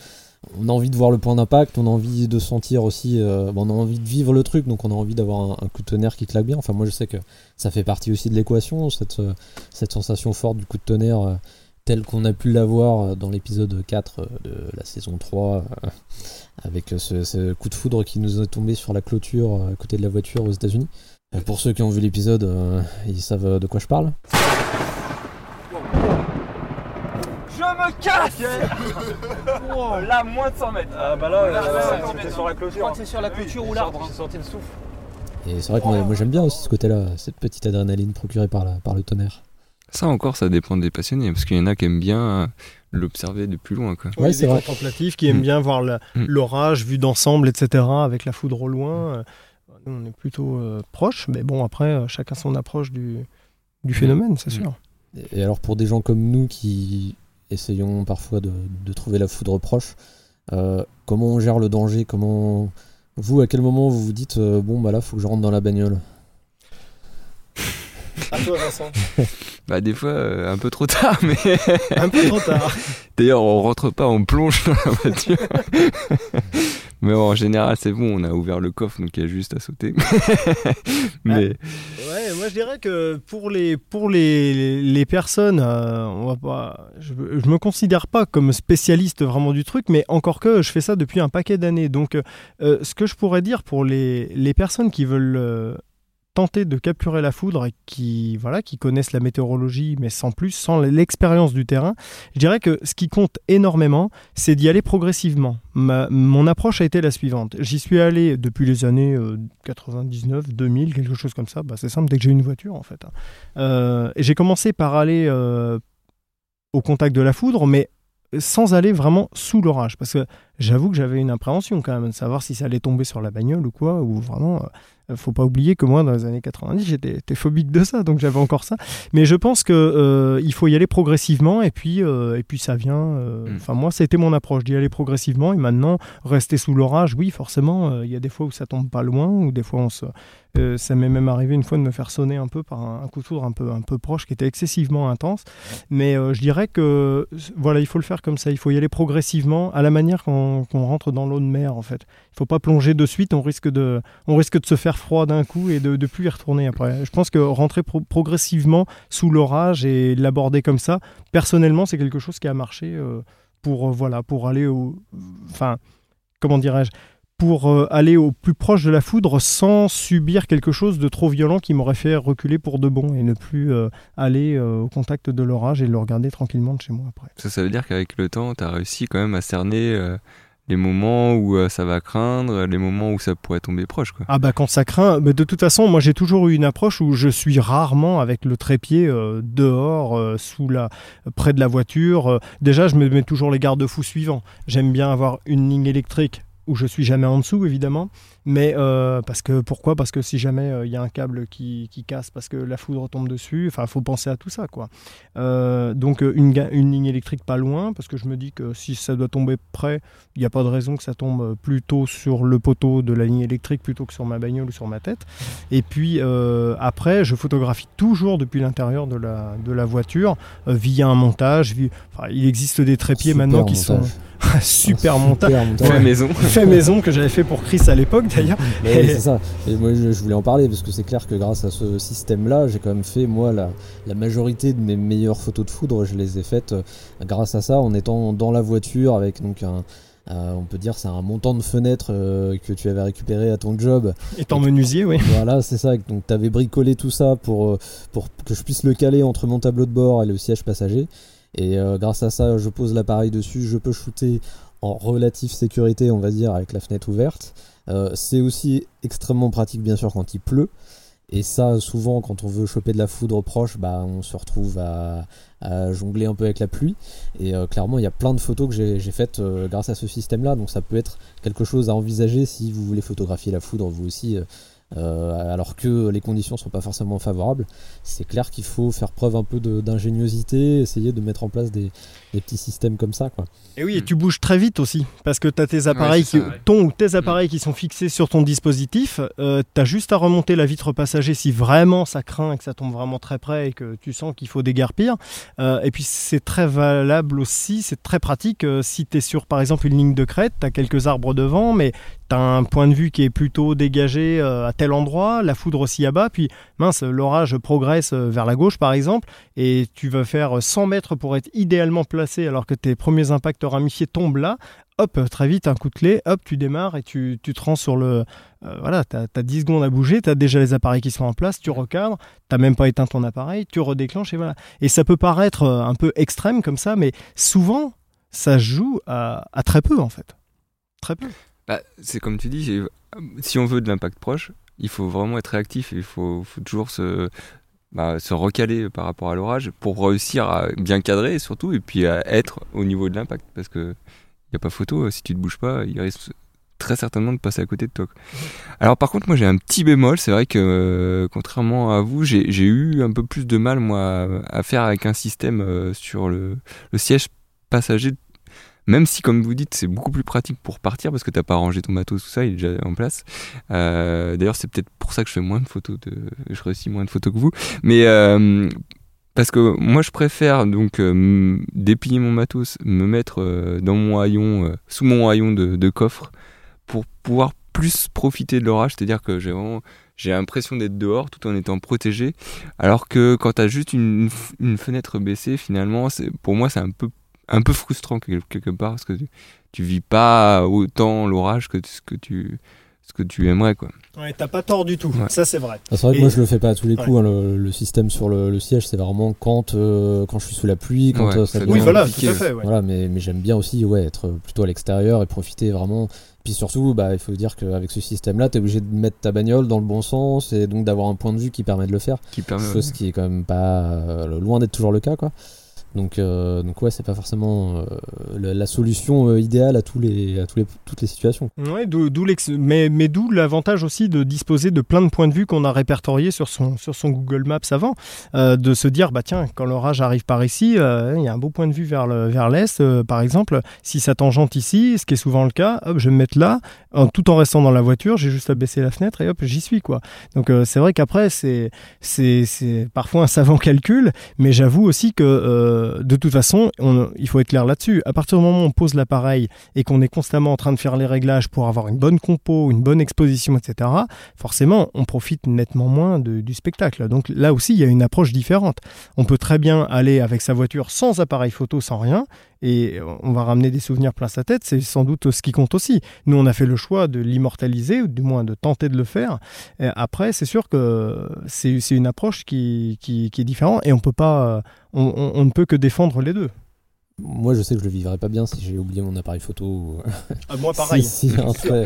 On a envie de voir le point d'impact, on a envie de sentir aussi. euh, on a envie de vivre le truc, donc on a envie d'avoir un, coup de tonnerre qui claque bien. Enfin, moi je sais que ça fait partie aussi de l'équation, cette, euh, sensation forte du coup de tonnerre. euh, tel qu'on a pu l'avoir euh, dans l'épisode 4 euh, de la saison 3, euh, avec ce, ce coup de foudre qui nous est tombé sur la clôture à côté de la voiture aux États-Unis. Pour ceux qui ont vu l'épisode, ils savent de quoi je parle. Je me casse Là, moins de 100 mètres. Ah bah là, c'était sur la clôture. Je crois que c'est sur la clôture ou l'arbre. J'ai senti le souffle. Et c'est vrai que moi, moi, j'aime bien aussi ce côté-là, cette petite adrénaline procurée par, la, par le tonnerre. Ça encore, ça dépend des passionnés, parce qu'il y en a qui aiment bien l'observer de plus loin. Quoi. Ouais, c'est des vrai. contemplatifs qui aiment Mm. bien voir la- Mm. l'orage vu d'ensemble, etc., avec la foudre au loin. Euh, Nous, on est plutôt euh, proches, mais bon, après, euh, chacun son approche du, du phénomène, c'est Mm. sûr. Et alors pour des gens comme nous qui essayons parfois de, trouver la foudre proche, euh, comment on gère le danger? Comment vous, à quel moment vous vous dites euh, bon bah là faut que je rentre dans la bagnole? À toi, Vincent. Bah, des fois, euh, un peu trop tard, mais Un peu trop tard. d'ailleurs, on rentre pas, on plonge dans la voiture. mais bon, en général, c'est bon, on a ouvert le coffre, donc il y a juste à sauter. mais Ouais, moi je dirais que pour les, pour les, les personnes, euh, on va pas, je, je me considère pas comme spécialiste vraiment du truc, mais encore que je fais ça depuis un paquet d'années. Donc euh, ce que je pourrais dire pour les, les personnes qui veulent de capturer la foudre et qui, voilà, qui connaissent la météorologie, mais sans plus, sans l'expérience du terrain, je dirais que ce qui compte énormément, c'est d'y aller progressivement. Ma- mon approche a été la suivante. J'y suis allé depuis les années euh, 99, 2000, quelque chose comme ça. Bah, c'est simple, dès que j'ai une voiture, en fait. hein. Euh, j'ai commencé par aller euh, au contact de la foudre, mais sans aller vraiment sous l'orage. Parce que j'avoue que j'avais une appréhension quand même, de savoir si ça allait tomber sur la bagnole ou quoi, ou vraiment... euh, faut pas oublier que moi, dans les années 90, j'étais phobique de ça, donc j'avais encore ça. Mais je pense que euh, il faut y aller progressivement, et puis, euh, et puis ça vient. euh, Mm. Enfin, moi, c'était mon approche d'y aller progressivement, et maintenant, rester sous l'orage, oui, forcément, il y a des fois où ça tombe pas loin, ou des fois on se. euh, ça m'est même arrivé une fois de me faire sonner un peu par un, un coup de foudre un peu, un peu proche qui était excessivement intense. Mais euh, je dirais que voilà, il faut le faire comme ça. Il faut y aller progressivement, à la manière qu'on qu'on rentre dans l'eau de mer, en fait. Il faut pas plonger de suite, on risque de, on risque de se faire froid d'un coup et de plus y retourner après. Je pense que rentrer pro- progressivement sous l'orage et l'aborder comme ça, personnellement, c'est quelque chose qui a marché euh, pour, euh, voilà, pour aller au. Enfin, comment dirais-je pour euh, aller au plus proche de la foudre sans subir quelque chose de trop violent qui m'aurait fait reculer pour de bon et ne plus euh, aller euh, au contact de l'orage et le regarder tranquillement de chez moi après. ça, ça veut dire qu'avec le temps, tu as réussi quand même à cerner euh, les moments où ça va craindre, les moments où ça pourrait tomber proche. Quoi. Ah bah quand ça craint, mais de toute façon, moi j'ai toujours eu une approche où je suis rarement avec le trépied dehors, sous la, près de la voiture. Déjà, je me mets toujours les garde-fous suivants. J'aime bien avoir une ligne électrique où je suis jamais en dessous, évidemment. Mais euh, parce que pourquoi? Parce que si jamais euh, il y a un câble qui, qui casse, parce que la foudre tombe dessus, enfin, il faut penser à tout ça, quoi. Euh, donc une, une ligne électrique pas loin, parce que je me dis que si ça doit tomber près, il n'y a pas de raison que ça tombe plutôt sur le poteau de la ligne électrique plutôt que sur ma bagnole ou sur ma tête. Et puis euh, après, je photographie toujours depuis l'intérieur de la, de la voiture euh, via un montage. il existe des trépieds Super maintenant qui montage. sont super montage. Super montage. Fait maison. Fait maison que j'avais fait pour Chris à l'époque d'ailleurs. Oui, c'est ça. Et moi, je, je voulais en parler parce que c'est clair que grâce à ce système-là, j'ai quand même fait, moi, la, la majorité de mes meilleures photos de foudre, je les ai faites euh, grâce à ça, en étant dans la voiture avec donc un. euh, on peut dire c'est un montant de fenêtre euh, que tu avais récupéré à ton job. Étant menuisier, oui. Voilà, c'est ça. Donc tu avais bricolé tout ça pour, euh, pour que je puisse le caler entre mon tableau de bord et le siège passager. Et euh, grâce à ça, je pose l'appareil dessus, je peux shooter en relative sécurité, on va dire, avec la fenêtre ouverte. Euh, c'est aussi extrêmement pratique, bien sûr, quand il pleut. Et ça, souvent, quand on veut choper de la foudre proche, bah, on se retrouve à, jongler un peu avec la pluie. Et euh, clairement, il y a plein de photos que j'ai j'ai faites euh, grâce à ce système-là. Donc ça peut être quelque chose à envisager si vous voulez photographier la foudre vous aussi. Euh, euh, alors que les conditions sont pas forcément favorables, c'est clair qu'il faut faire preuve un peu d'ingéniosité, essayer de mettre en place des, des petits systèmes comme ça. Quoi. Et oui, et tu bouges très vite aussi, parce que tu as tes appareils, qui, ouais. ton ou tes appareils qui sont fixés sur ton dispositif. tu as juste à remonter la vitre passager si vraiment ça craint et que ça tombe vraiment très près et que tu sens qu'il faut déguerpir. Euh, et puis c'est très valable aussi, c'est très pratique euh, si tu es sur par exemple une ligne de crête, tu as quelques arbres devant, mais tu as un point de vue qui est plutôt dégagé euh, à tel endroit, la foudre aussi à bas, puis mince, l'orage progresse euh, vers la gauche par exemple, et tu vas faire 100 mètres pour être idéalement placé alors que tes premiers impacts ramifiés tombent là. Hop, très vite, un coup de clé, hop, tu démarres et tu, tu te rends sur le. euh, voilà, tu as, 10 secondes à bouger, tu as déjà les appareils qui sont en place, tu recadres, tu même pas éteint ton appareil, tu redéclenches et voilà. Et ça peut paraître un peu extrême comme ça, mais souvent, ça joue à très peu en fait. Très peu. Bah, c'est comme tu dis, si on veut de l'impact proche, il faut vraiment être réactif. Il faut, toujours se, bah, se recaler par rapport à l'orage pour réussir à bien cadrer surtout et puis à être au niveau de l'impact parce que il y a pas photo. Si tu te bouges pas, il risque très certainement de passer à côté de toi. Alors par contre, moi j'ai un petit bémol. C'est vrai que contrairement à vous, j'ai eu un peu plus de mal moi à, à faire avec un système euh, sur le, le siège passager. Même si, comme vous dites, c'est beaucoup plus pratique pour partir parce que t'as pas rangé ton matos, tout ça, il est déjà en place. Euh, D'ailleurs, c'est peut-être pour ça que je fais moins de photos, de... moins de photos que vous. Mais euh, parce que moi, je préfère donc euh, déplier mon matos, me mettre dans mon sous mon haillon de, coffre, pour pouvoir plus profiter de l'orage. C'est-à-dire que j'ai vraiment j'ai l'impression d'être dehors tout en étant protégé. Alors que quand tu as juste une, une fenêtre baissée, finalement, pour moi, c'est un peu, un peu frustrant quel- quelque part parce que tu, tu vis pas autant l'orage que ce que tu, ce que tu aimerais. Quoi. Ouais, t'as pas tort du tout. Ouais. Ça, c'est vrai. Ah, c'est vrai que Et- moi je le fais pas à tous les coups. hein, le, le système sur le, le siège, c'est vraiment quand euh, quand je suis sous la pluie, quand Ouais, euh, ça devient- Oui, voilà, compliqué, tout à fait. ouais. Voilà, mais, mais j'aime bien aussi ouais, être plutôt à l'extérieur et profiter vraiment. Puis surtout, bah, il faut dire qu'avec ce système-là, tu es obligé de mettre ta bagnole dans le bon sens et donc d'avoir un point de vue qui permet de le faire. Qui permet, Chose qui est quand même pas euh, loin d'être toujours le cas. quoi. Donc, euh, donc ouais, c'est pas forcément euh, la, solution euh, idéale à, tous les, à tous les, toutes les situations. Ouais, d'où, mais, mais d'où l'avantage aussi de disposer de plein de points de vue qu'on a répertoriés sur son, sur son Google Maps avant, euh, de se dire bah tiens quand l'orage arrive par ici, il y a un beau point de vue vers le vers l'est par exemple. Si ça tangente ici, ce qui est souvent le cas, hop je vais me mettre là, tout en restant dans la voiture, j'ai juste à baisser la fenêtre et hop j'y suis quoi. Donc c'est vrai qu'après c'est parfois un savant calcul, mais j'avoue aussi que euh, de toute façon on- il faut être clair là-dessus. À partir du moment où on pose l'appareil et qu'on est constamment en train de faire les réglages pour avoir une bonne compo, une bonne exposition, etc., forcément, on profite nettement moins du spectacle. Donc là aussi, il y a une approche différente. On peut très bien aller avec sa voiture sans appareil photo, sans rien, et on va ramener des souvenirs plein sa tête. C'est sans doute ce qui compte aussi. Nous, on a fait le choix de l'immortaliser, ou du moins de tenter de le faire. Et après, c'est sûr que c'est une approche qui, qui, qui est différente, et on peut pas, on, on- on ne peut que défendre les deux. Moi, je sais que je le vivrais pas bien si j'ai oublié mon appareil photo. Ah, moi, Si, si, un, très,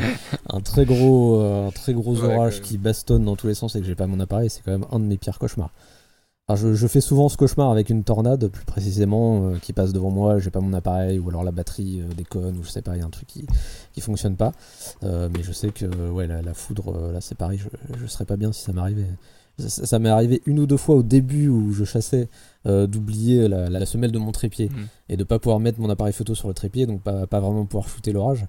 un très gros, euh, un très gros Ouais, orage qui bastonne dans tous les sens et que j'ai pas mon appareil, c'est quand même un de mes pires cauchemars. Alors, je, je fais souvent ce cauchemar avec une tornade, plus précisément, euh, qui passe devant moi, j'ai pas mon appareil, ou alors la batterie euh, déconne, ou je sais pas, il y a un truc qui, qui fonctionne pas. Euh, mais je sais que ouais, la, la foudre, là c'est pareil, je, je serais pas bien si ça m'arrivait. Ça, ça m'est arrivé une ou deux fois au début où je chassais d'oublier la, la semelle de mon trépied Mhm. et de pas pouvoir mettre mon appareil photo sur le trépied, donc pas, pas vraiment pouvoir shooter l'orage.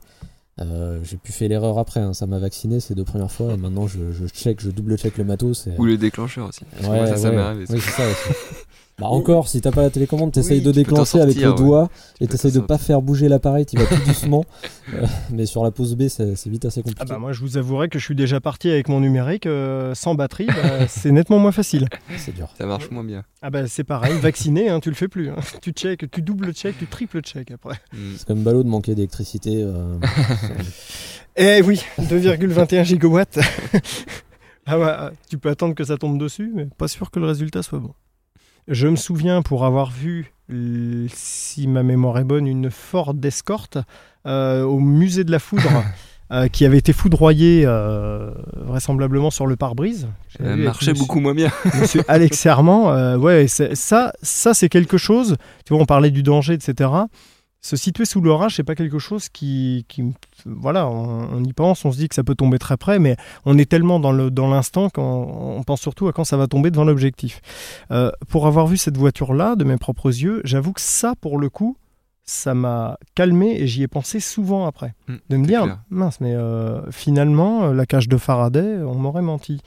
Euh, j'ai pu faire l'erreur après, hein, ça m'a vacciné ces deux premières fois et maintenant je, je check, je double check le matos. Et... Ou le déclencheur aussi. Ouais, moi, ça, ça m'est arrivé. ça. Oui, c'est ça aussi. Bah encore, si t'as pas la télécommande, t'essayes Oui, de déclencher avec le ouais. doigt et peux t'essayes de pas faire bouger l'appareil, tu vas tout doucement. Euh, mais sur la pause B, c'est vite assez compliqué. Ah bah moi je vous avouerai que je suis déjà parti avec mon numérique euh, sans batterie, bah, c'est nettement moins facile. C'est dur. Ça marche moins bien. Ah bah c'est pareil, vacciné, hein, tu le fais plus. hein. Tu check, tu double check, tu triple check après. Mm. C'est quand même ballot de manquer d'électricité. euh, Eh oui, 2,21 gigawatts. ah bah, tu peux attendre que ça tombe dessus, mais pas sûr que le résultat soit bon. Je me souviens pour avoir vu, si ma mémoire est bonne, une Ford Escort euh, au musée de la foudre. euh, qui avait été foudroyée euh, vraisemblablement sur le pare-brise. Avec marchait beaucoup moins bien. Monsieur Alex Serment, euh, ouais, ça, ça c'est quelque chose. Tu vois, on parlait du danger, etc. Se situer sous l'orage, c'est pas quelque chose qui, qui- voilà, on, on y pense, on se dit que ça peut tomber très près, mais on est tellement dans le dans l'instant qu'on on pense surtout à quand ça va tomber devant l'objectif. Euh, pour avoir vu cette voiture-là de mes propres yeux, j'avoue que ça, pour le coup, ça m'a calmé et j'y ai pensé souvent après. Mm, De me dire, clair. mince, mais euh, finalement, euh, la cage de Faraday, on m'aurait menti.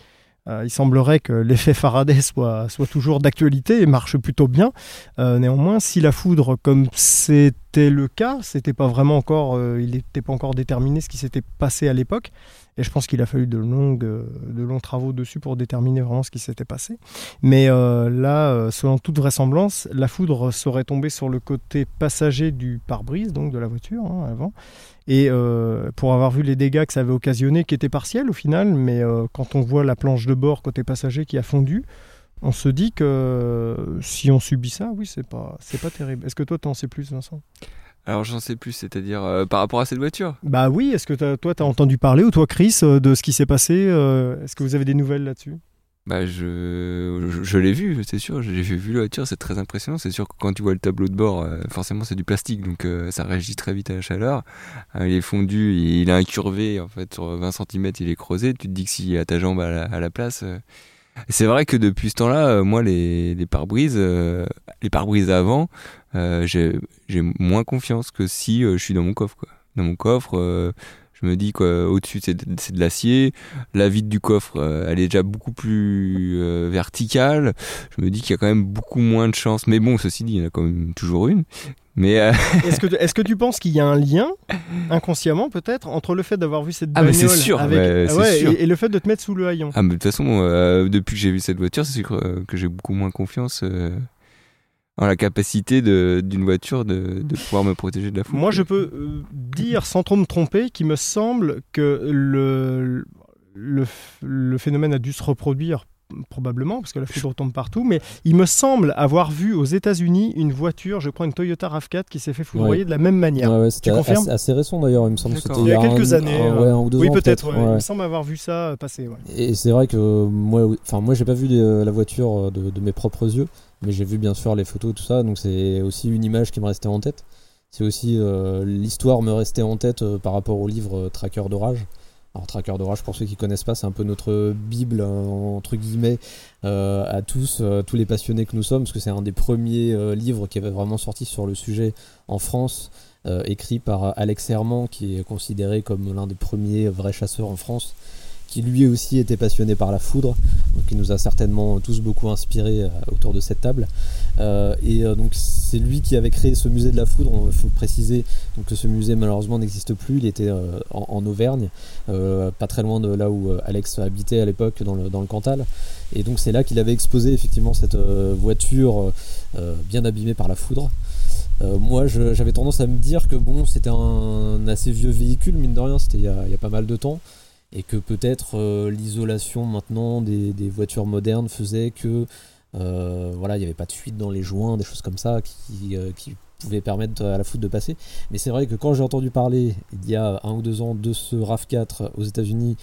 Euh, il semblerait que l'effet Faraday soit, toujours d'actualité et marche plutôt bien. Euh, néanmoins, si la foudre, comme c'était le cas, c'était pas vraiment encore, euh, il n'était pas encore déterminé ce qui s'était passé à l'époque. Et je pense qu'il a fallu euh, de longs travaux dessus pour déterminer vraiment ce qui s'était passé. Mais euh, là, euh, selon toute vraisemblance, la foudre serait tombée sur le côté passager du pare-brise, donc de la voiture, hein, avant. Et pour avoir vu les dégâts que ça avait occasionné, qui étaient partiels au final, mais quand on voit la planche de bord côté passager qui a fondu, on se dit que si on subit ça, oui, c'est pas, pas terrible. Est-ce que toi, t'en sais plus, Vincent? Alors j'en sais plus, c'est-à-dire euh, par rapport à cette voiture. Bah oui, est-ce que t'as- toi, tu as entendu parler, ou toi, Chris, euh, de ce qui s'est passé euh, Est-ce que vous avez des nouvelles là-dessus? Bah je, je, je l'ai vu, c'est sûr, j'ai vu la voiture, c'est très impressionnant. C'est sûr que quand tu vois le tableau de bord, euh, forcément c'est du plastique, donc euh, ça réagit très vite à la chaleur. Euh, il est fondu, il est incurvé, en fait, sur 20 cm, il est creusé. Tu te dis que s'il y a ta jambe à la, à la place... C'est vrai que depuis ce temps-là, moi, les, les pare-brises, les pare-brises avant, euh, j'ai moins confiance que si euh, je suis dans mon coffre. Quoi. Dans mon coffre, euh, je me dis quoi, au-dessus c'est de, de l'acier, la vitre du coffre, euh, elle est déjà beaucoup plus verticale. Je me dis qu'il y a quand même beaucoup moins de chances. Mais bon, ceci dit, il y en a quand même toujours une. Mais euh, Est-ce que, est-ce que tu penses qu'il y a un lien, inconsciemment peut-être, entre le fait d'avoir vu cette Ah, mais bagnole sûr, avec, mais Ah c'est ouais, sûr. Et, et le fait de te mettre sous le haillon? Ah, mais de toute façon, euh, depuis que j'ai vu cette voiture, c'est sûr que j'ai beaucoup moins confiance euh, la capacité d'une voiture de, pouvoir me protéger de la foudre. Moi, je peux euh, dire, sans trop me tromper, qu'il me semble que le, le phénomène a dû se reproduire probablement, parce que la foudre tombe partout, mais il me semble avoir vu aux États-Unis une voiture, je crois une Toyota RAV4, qui s'est fait foudroyer Ouais. de la même manière. Ouais, ouais, c'était Tu confirmes assez, assez récent d'ailleurs, il me semble. que D'accord. C'était Il y a quelques un- années, un- euh, ouais, un ou deux oui, ans, peut-être. ouais. ouais. Il me semble avoir vu ça passer. ouais. Et c'est vrai que moi, enfin moi j'ai pas vu les- la voiture de, de mes propres yeux, mais j'ai vu bien sûr les photos tout ça, donc c'est aussi une image qui me restait en tête. C'est aussi euh, l'histoire me restait en tête euh, par rapport au livre euh, Tracker d'orage. Alors Tracker d'orage, pour ceux qui connaissent pas, c'est un peu notre bible euh, entre guillemets euh, à tous, euh, tous les passionnés que nous sommes, parce que c'est un des premiers euh, livres qui avait vraiment sorti sur le sujet en France, écrit par Alex Herman, qui est considéré comme l'un des premiers vrais chasseurs en France qui lui aussi était passionné par la foudre, donc il nous a certainement tous beaucoup inspiré euh, autour de cette table. Euh, et euh, donc c'est lui qui avait créé ce musée de la foudre. Il faut préciser que ce musée malheureusement n'existe plus. Il était en, Auvergne, pas très loin de là où Alex habitait à l'époque, dans le, Cantal. Et donc c'est là qu'il avait exposé effectivement cette voiture bien abîmée par la foudre. Moi, j'avais tendance à me dire que bon, c'était un assez vieux véhicule, mine de rien, c'était il il y a pas mal de temps et que peut-être euh, l'isolation maintenant des, voitures modernes faisait que euh, voilà il n'y avait pas de fuite dans les joints des choses comme ça qui, euh, qui pouvaient permettre à la foudre de passer mais c'est vrai que quand j'ai entendu parler il y a un ou deux ans de ce RAV4 aux États-Unis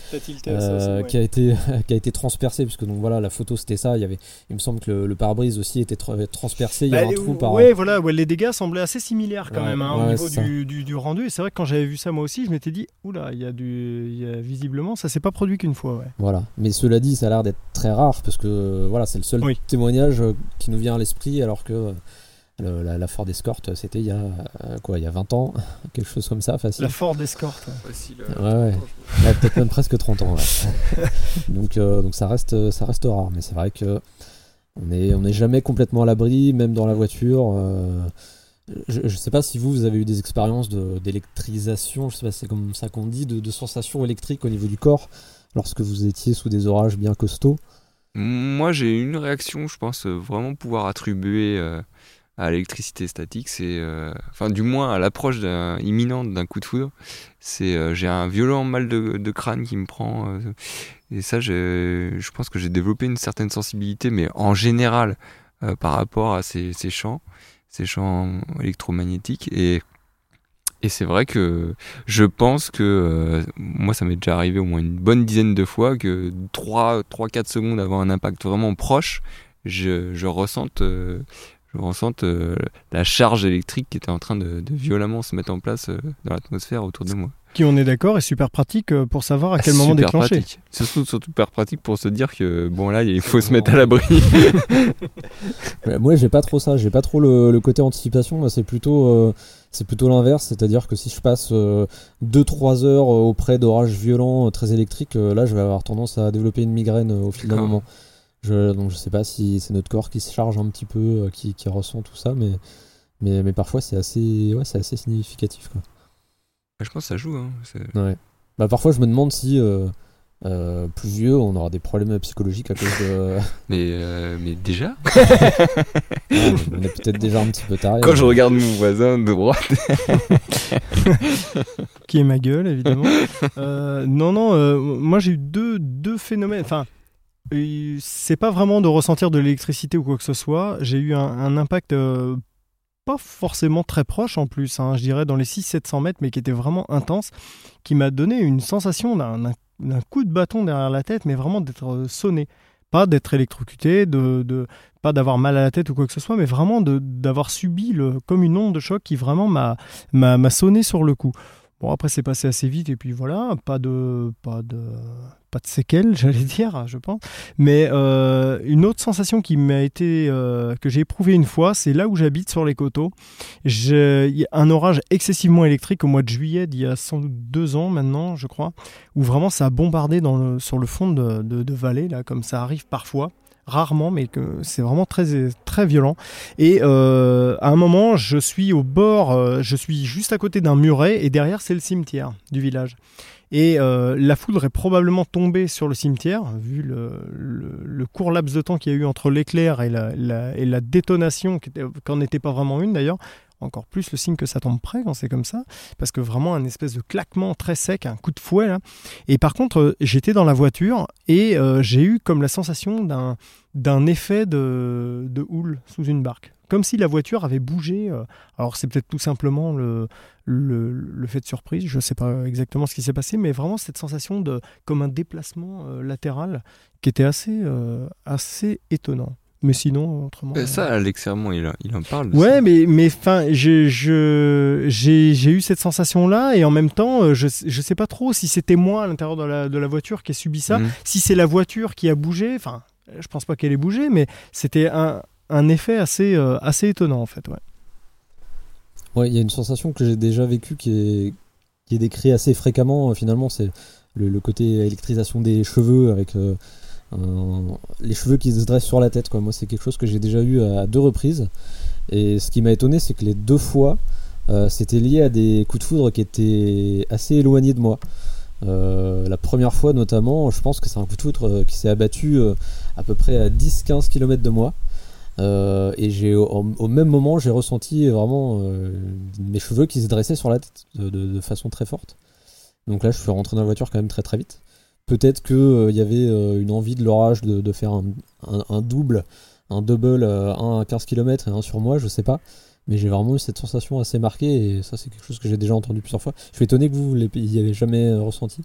euh, qui a été qui a été transpercé puisque donc voilà la photo c'était ça il y avait il me semble que le, le pare-brise aussi était tra- transpercé il y avait un trou par Bah, ouais, voilà, ouais, les dégâts semblaient assez similaires quand Ouais, même hein, au niveau du, du- du rendu. Et c'est vrai que quand j'avais vu ça moi aussi, je m'étais dit, oula, il y a du, il y a, visiblement, ça s'est pas produit qu'une fois. Voilà. Mais cela dit, ça a l'air d'être très rare parce que euh, voilà, c'est le seul Oui. témoignage euh, qui nous vient à l'esprit alors que euh, le- la, la Ford Escort, c'était il y a euh, quoi, il y a 20 ans, quelque chose comme ça, facile. La Ford Escort. Facile, Ouais, ouais. Ouais, peut-être même presque 30 ans. ouais. donc, euh, donc ça reste, ça reste rare. Mais c'est vrai que on est, on n'est jamais complètement à l'abri, même dans la voiture. euh, je, je sais pas si vous, vous avez eu des expériences de- d'électrisation, je sais pas si c'est comme ça qu'on dit, de, de sensations électriques au niveau du corps lorsque vous étiez sous des orages bien costauds. Moi, j'ai une réaction, je pense, euh, vraiment pouvoir attribuer euh, à l'électricité statique. C'est, euh, enfin, du moins à l'approche imminente d'un coup de foudre. C'est, euh, j'ai un violent mal de, crâne qui me prend. euh, et ça, je pense que j'ai développé une certaine sensibilité, mais en général, par rapport à ces, champs, ces champs électromagnétiques. Et et c'est vrai que je pense que moi, ça m'est déjà arrivé au moins une bonne dizaine de fois que 3-4 secondes avant un impact vraiment proche, je, je ressente, je ressente euh, la charge électrique qui était en train de, de violemment se mettre en place euh, dans l'atmosphère autour de moi. Qui on est d'accord est super pratique euh, pour savoir à quel moment Super déclencher. pratique. Surtout, surtout super pratique pour se dire que bon là, il faut se mettre à l'abri. Ouais, Moi, j'ai pas trop ça. J'ai pas trop le, le côté anticipation. Moi, c'est plutôt, euh, c'est plutôt l'inverse. C'est-à-dire que si je passe 2-3 heures auprès d'orages violents, très électriques, euh, là, je vais avoir tendance à développer une migraine euh, au fil d'un moment. Je, donc, je sais pas si c'est notre corps qui se charge un petit peu, euh, qui, qui ressent tout ça, mais, mais, mais parfois, c'est assez, ouais, c'est assez significatif. Quoi. je pense que ça joue. Hein. Ouais. Bah, parfois, je me demande si. euh, euh, plus vieux, on aura des problèmes psychologiques à cause de. Mais, euh, mais déjà, Ouais, on est peut-être déjà un petit peu taré. quand je regarde mon voisin de droite, qui est ma gueule, évidemment. Euh, non, non, euh, moi j'ai eu deux, deux phénomènes. Enfin, c'est pas vraiment de ressentir de l'électricité ou quoi que ce soit. J'ai eu un, impact euh, pas forcément très proche en plus, hein, je dirais dans les 600-700 mètres, mais qui était vraiment intense, qui m'a donné une sensation d'un coup de bâton derrière la tête, mais vraiment d'être euh, sonné. Pas d'être électrocuté, de, de- pas d'avoir mal à la tête ou quoi que ce soit, mais vraiment d'avoir subi le, comme une onde de choc qui vraiment m'a sonné sur le coup. Bon, après, c'est passé assez vite, et puis voilà, pas de, pas de, pas de séquelles, j'allais dire, je pense. Mais euh, une autre sensation qui m'a été, euh, que j'ai éprouvée une fois, c'est là où j'habite, sur les coteaux. J'ai un orage excessivement électrique au mois de juillet d'il y a sans doute deux ans maintenant, je crois, où vraiment ça a bombardé dans sur le fond de, de, de vallée, là, comme ça arrive parfois. Rarement, mais que c'est vraiment très, très violent. Et euh, à un moment, je suis au bord, euh, je suis juste à côté d'un muret, et derrière, c'est le cimetière du village. Et euh, la foudre est probablement tombée sur le cimetière, vu le, le- le court laps de temps qu'il y a eu entre l'éclair et la, et la détonation, qui était- qu'en n'était pas vraiment une d'ailleurs. Encore plus le signe que ça tombe près quand c'est comme ça, parce que vraiment un espèce de claquement très sec, un coup de fouet là. Et par contre, euh, j'étais dans la voiture et euh, j'ai eu comme la sensation d'un d'un effet de, de houle sous une barque. Comme si la voiture avait bougé. euh, alors c'est peut-être tout simplement le, le, fait de surprise, je ne sais pas exactement ce qui s'est passé, mais vraiment cette sensation de comme un déplacement latéral qui était assez, assez étonnant. Mais sinon, autrement. Euh, euh, Ça, Alex Sermon, il, il en parle. de Ouais, ça. mais mais je- j'ai j'ai eu cette sensation là et en même temps, euh, je je sais pas trop si c'était moi à l'intérieur de la de la voiture qui ai subi ça, Mhm. si c'est la voiture qui a bougé. Enfin, je pense pas qu'elle ait bougé, mais c'était un un effet assez euh, assez étonnant en fait. Ouais. Ouais, il y a une sensation que j'ai déjà vécue qui est, qui est décrite assez fréquemment. Finalement, c'est le, le côté électrisation des cheveux avec euh, les cheveux qui se dressent sur la tête. Quoi. Moi, c'est quelque chose que j'ai déjà eu à deux reprises. Et ce qui m'a étonné, c'est que les deux fois, euh, c'était lié à des coups de foudre qui étaient assez éloignés de moi. Euh, la première fois, notamment, je pense que c'est un coup de foudre euh, qui s'est abattu euh, à peu près à 10-15 km de moi. Euh, et j'ai au, même moment j'ai ressenti vraiment euh, mes cheveux qui se dressaient sur la tête de, de- de façon très forte. Donc là je suis rentré dans la voiture quand même très très vite. Peut-être qu'il y avait euh, une envie de l'orage de, faire un, double, un double, euh, un à 15 km et un sur moi, je sais pas. Mais j'ai vraiment eu cette sensation assez marquée et ça c'est quelque chose que j'ai déjà entendu plusieurs fois. Je suis étonné que vous l'ayez jamais euh, ressenti.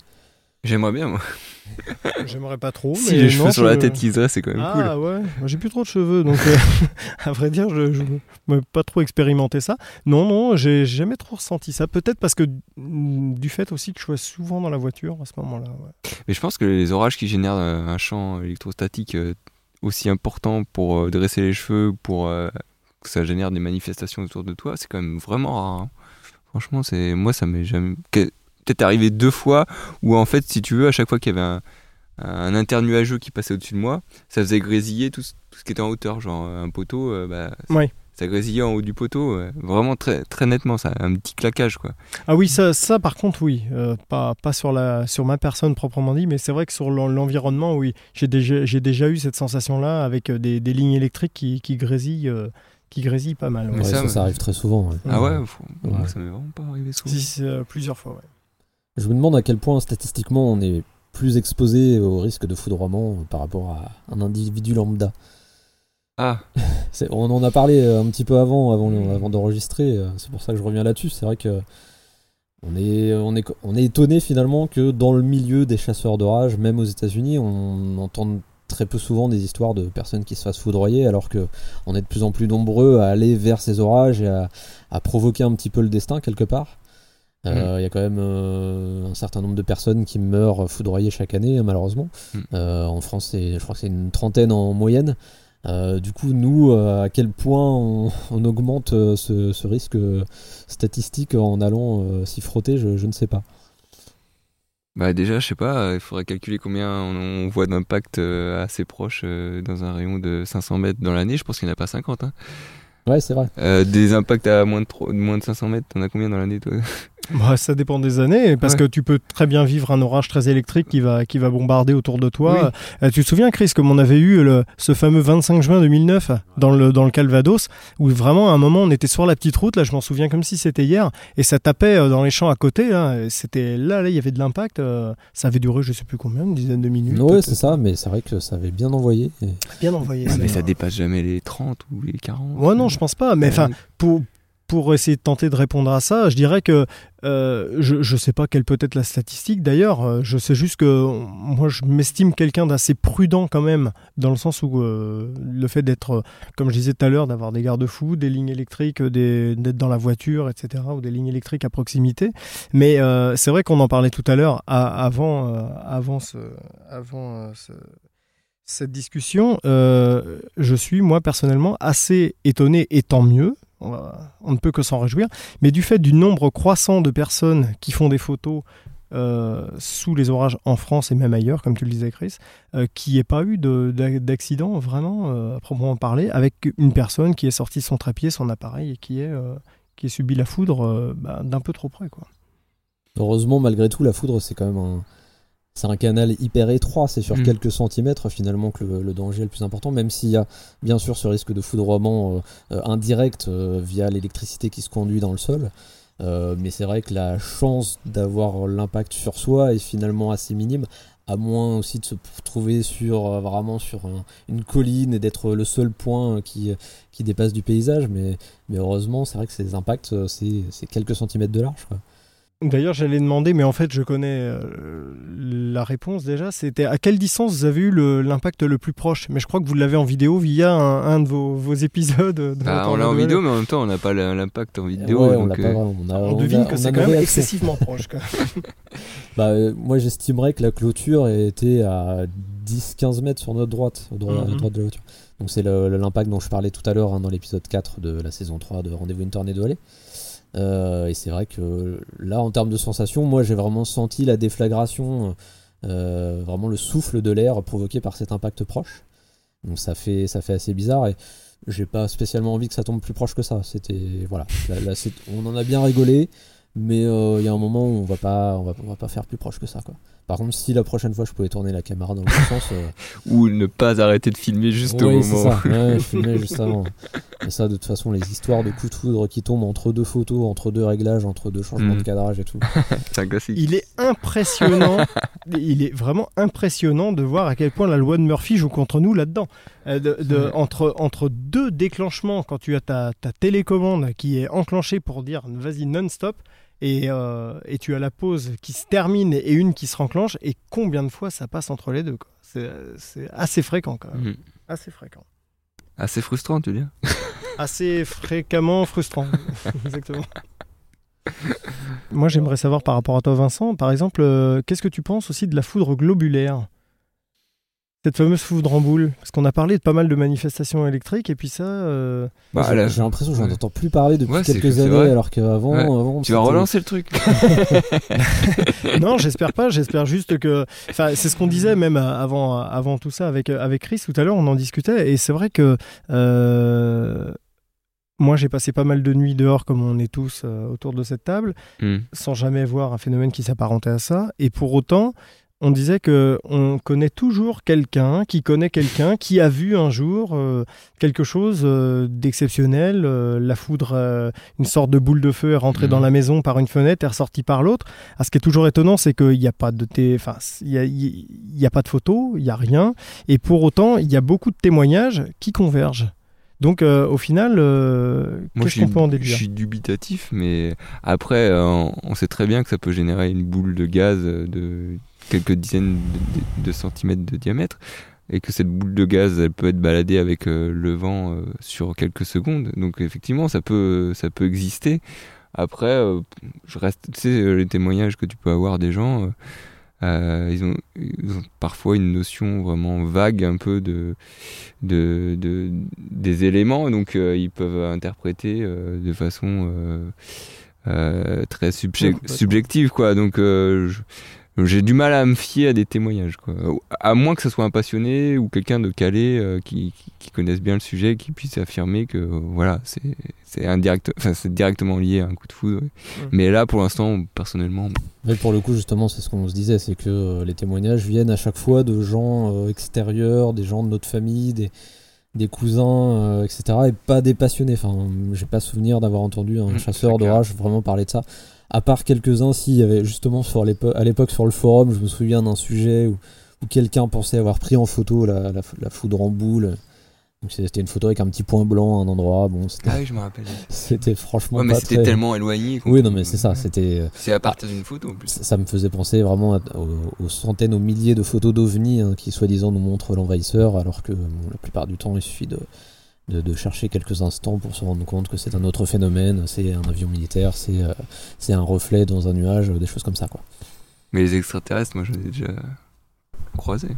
J'aimerais bien, moi. J'aimerais pas trop. Si mais les non, cheveux sur la tête qui se dressent, c'est quand même Ah cool. ouais, moi j'ai plus trop de cheveux, donc euh, à vrai dire, je n'ai pas trop expérimenté ça. Non, non, j'ai jamais trop ressenti ça. Peut-être parce que du fait aussi que je sois souvent dans la voiture à ce moment-là. ouais. Mais je pense que les orages qui génèrent euh, un champ électrostatique euh, aussi important pour dresser les cheveux, pour que ça génère des manifestations autour de toi, c'est quand même vraiment rare. hein. Franchement, c'est moi, ça m'est jamais. Peut-être arrivé deux fois où, en fait, si tu veux, à chaque fois qu'il y avait un, un internuageux qui passait au-dessus de moi, ça faisait grésiller tout, ce- tout ce qui était en hauteur. Genre un poteau, euh, bah, ça, Ouais. ça grésillait en haut du poteau, ouais. vraiment très, très nettement, ça, un petit claquage, quoi. Ah oui, ça, ça par contre, oui. Euh, pas pas sur, la, sur ma personne proprement dit, mais c'est vrai que sur l'en- l'environnement, oui. J'ai déjà, j'ai déjà eu cette sensation-là avec euh, des, des lignes électriques qui, qui, grésillent, euh, qui grésillent pas mal. ouais. Ouais, ça, ça, ouais. ça arrive très souvent. ouais. Ah ouais, faut- Ouais. moi, ça m'est vraiment pas arrivé souvent. Si, euh, plusieurs fois, ouais. Je me demande à quel point statistiquement on est plus exposé au risque de foudroiement par rapport à un individu lambda. Ah, On en a parlé euh, un petit peu avant, avant, avant d'enregistrer. euh, C'est pour ça que je reviens là-dessus. C'est vrai que on est, on est, on est étonné finalement que dans le milieu des chasseurs d'orage, même aux États-Unis, on entend très peu souvent des histoires de personnes qui se fassent foudroyer, alors que on est de plus en plus nombreux à aller vers ces orages et à, à provoquer un petit peu le destin quelque part. Euh, Il y a quand même euh, un certain nombre de personnes qui meurent foudroyées chaque année, hein, malheureusement. Mm. Euh, en France, c'est- je crois que c'est une trentaine en moyenne. Euh, du coup, nous, euh, à quel point on, on augmente euh, ce, ce risque statistique en allant s'y frotter, je, je ne sais pas. Bah déjà, je sais pas, il faudrait calculer combien on, on voit d'impact assez proche dans un rayon de 500 mètres dans l'année. Je pense qu'il n'y en a pas 50. hein. Ouais, c'est vrai. Des impacts à moins de, tro- moins de 500 mètres, t'en as combien dans l'année toi? Bah, ça dépend des années, parce Ouais. que tu peux très bien vivre un orage très électrique qui va, qui va bombarder autour de toi. Euh, tu te souviens, Chris, comme on avait eu le, ce fameux 25 juin 2009 dans le, dans le Calvados, où vraiment à un moment on était sur la petite route, là je m'en souviens comme si c'était hier, et ça tapait euh, dans les champs à côté, là, et c'était là, là, il y avait de l'impact, euh, ça avait duré je sais plus combien, une dizaine de minutes. Ouais, peut-être. c'est ça, mais c'est vrai que ça avait bien envoyé. et- Bien envoyé. Ouais, mais ça. ça dépasse jamais les 30 ou les 40. Ouais, non, je pense pas. Mais enfin, pour, pour essayer de tenter de répondre à ça, je dirais que euh, je, je sais pas quelle peut être la statistique d'ailleurs. euh, Je sais juste que moi, je m'estime quelqu'un d'assez prudent quand même, dans le sens où euh, le fait d'être, comme je disais tout à l'heure, d'avoir des garde-fous, des lignes électriques, d'être dans la voiture, etc., ou des lignes électriques à proximité. Mais c'est vrai qu'on en parlait tout à l'heure, avant, avant, ce, avant ce- cette discussion, je suis moi personnellement assez étonné, et tant mieux, on, ne peut que s'en réjouir, mais du fait du nombre croissant de personnes qui font des photos euh, sous les orages en France et même ailleurs, comme tu le disais Chris, euh, qu'il n'y ait pas eu de- d'a- d'accident vraiment euh, à proprement parler, avec une personne qui est sortie son trépied, son appareil, et qui, est, euh, qui a subi la foudre bah, d'un peu trop près. Quoi. Heureusement, malgré tout, la foudre, c'est quand même un. C'est un canal hyper étroit, c'est sur Mm. quelques centimètres finalement que le, le danger est le plus important, même s'il y a bien sûr ce risque de foudroiement euh, euh, indirect euh, via l'électricité qui se conduit dans le sol. Euh, mais c'est vrai que la chance d'avoir l'impact sur soi est finalement assez minime, à moins aussi de se trouver sur vraiment sur un- une colline et d'être le seul point qui, qui dépasse du paysage. Mais, mais heureusement, c'est vrai que ces impacts, c'est c'est quelques centimètres de large. Quoi. D'ailleurs, j'allais demander, mais en fait, je connais euh, la réponse déjà. C'était à quelle distance vous avez eu l'impact le, plus proche? Mais je crois que vous l'avez en vidéo via un, un de vos, vos épisodes. de Bah, on l'a en vidéo, mais en même temps, on n'a pas l'impact en vidéo. Ouais, on donc, l'a pas euh, vraiment. On, a- On on devine a- que c'est a quand même excessivement proche. Bah, euh, moi, j'estimerais que la clôture était à 10-15 mètres sur notre droite, au droit, à Mhm. droite de la voiture. Donc, c'est l'impact dont je parlais tout à l'heure hein, dans l'épisode 4 de la saison 3 de Rendez-vous une tornado allée. Euh, et c'est vrai que là, en termes de sensation, moi, j'ai vraiment senti la déflagration, euh, vraiment le souffle de l'air provoqué par cet impact proche. Donc, ça fait, ça fait assez bizarre. Et j'ai pas spécialement envie que ça tombe plus proche que ça. C'était voilà, on en a bien rigolé, mais euh, il y a un moment où on va pas, on va, pas faire plus proche que ça. Par contre, si la prochaine fois je pouvais tourner la caméra dans le bon sens, euh, Ou ne pas arrêter de filmer juste au moment. ça. Ouais, je filmais juste avant. Mais ça, de toute façon, les histoires de coups de foudre qui tombent entre deux photos, entre deux réglages, entre deux changements Mm. de cadrage et tout. C'est un classique. Il est impressionnant. il est vraiment impressionnant de voir à quel point la loi de Murphy joue contre nous là-dedans. Euh, de- de- Ouais. entre, entre deux déclenchements, quand tu as ta, ta télécommande qui est enclenchée pour dire vas-y non-stop, et, euh, et tu as la pause qui se termine et une qui se renclenche, et combien de fois ça passe entre les deux quoi? C'est c'est assez fréquent quand même. Mhm. Assez fréquent. Assez frustrant, tu veux dire? Assez fréquemment frustrant. Exactement. Moi, j'aimerais savoir par rapport à toi, Vincent, par exemple, euh, qu'est-ce que tu penses aussi de la foudre globulaire? Cette fameuse foudre en boule Parce qu'on a parlé de pas mal de manifestations électriques, et puis ça. euh, Bah, j'ai l'impression que j'en entends plus parler depuis Ouais, quelques c'est années, alors qu'avant, Ouais. avant, tu vas relancer le truc. non, j'espère pas. J'espère juste que. Enfin, c'est ce qu'on disait même avant, avant tout ça avec, avec Chris tout à l'heure. On en discutait. Et c'est vrai que. euh, Moi, j'ai passé pas mal de nuits dehors, comme on est tous euh, autour de cette table. Hmm. sans jamais voir un phénomène qui s'apparentait à ça. Et pour autant, on disait que on connaît toujours quelqu'un qui connaît quelqu'un qui a vu un jour euh, quelque chose euh, d'exceptionnel, euh, la foudre, une sorte de boule de feu est rentrée Mhm. dans la maison par une fenêtre et ressortie par l'autre. Ah, ce qui est toujours étonnant, c'est qu'il n'y a pas de il y a, y a pas de photos, il y a rien, et pour autant, il y a beaucoup de témoignages qui convergent. Donc, euh, au final, euh, je qu'est-ce qu'on suis, peut en je déduire? suis dubitatif, mais après, euh, on sait très bien que ça peut générer une boule de gaz de quelques dizaines de, centimètres de diamètre, et que cette boule de gaz, elle peut être baladée avec euh, le vent euh, sur quelques secondes. Donc, effectivement, ça peut, ça peut exister. Après, euh, je reste, tu sais, les témoignages que tu peux avoir des gens. ils, ont, ils ont parfois une notion vraiment vague un peu de, de, de- des éléments, donc ils peuvent interpréter de façon très subje- subjective, quoi. Donc, je- j'ai du mal à me fier à des témoignages, quoi. À moins que ce soit un passionné ou quelqu'un de calé euh, qui, qui, qui connaisse bien le sujet, qui puisse affirmer que voilà, c'est indirect, directement lié à un coup de foudre. Mais là, pour l'instant, personnellement, Mais pour le coup, justement, c'est ce qu'on se disait, c'est que euh, les témoignages viennent à chaque fois de gens euh, extérieurs, des gens de notre famille, des, des cousins, euh, etc. Et pas des passionnés. Enfin, j'ai pas souvenir d'avoir entendu un Mmh, chasseur d'orage vraiment parler de ça. À part quelques-uns, s'il y avait justement sur à l'époque sur le forum, je me souviens d'un sujet où, où quelqu'un pensait avoir pris en photo la, la, la foudre en boule. Donc c'était une photo avec un petit point blanc à un endroit. Bon, c'était, ah oui, je me rappelle. c'était franchement Ouais, mais c'était très- tellement éloigné. Oui, non, mais c'est ça. C'était. euh, C'est à partir d'une photo en plus. ça, ça me faisait penser vraiment à- aux, aux centaines, aux milliers de photos d'ovnis hein, qui soi-disant nous montrent l'envahisseur, alors que bon, la plupart du temps il suffit de, de, de chercher quelques instants pour se rendre compte que c'est un autre phénomène, c'est un avion militaire, c'est euh, c'est un reflet dans un nuage, des choses comme ça quoi. Mais les extraterrestres, moi, je les ai déjà croisés.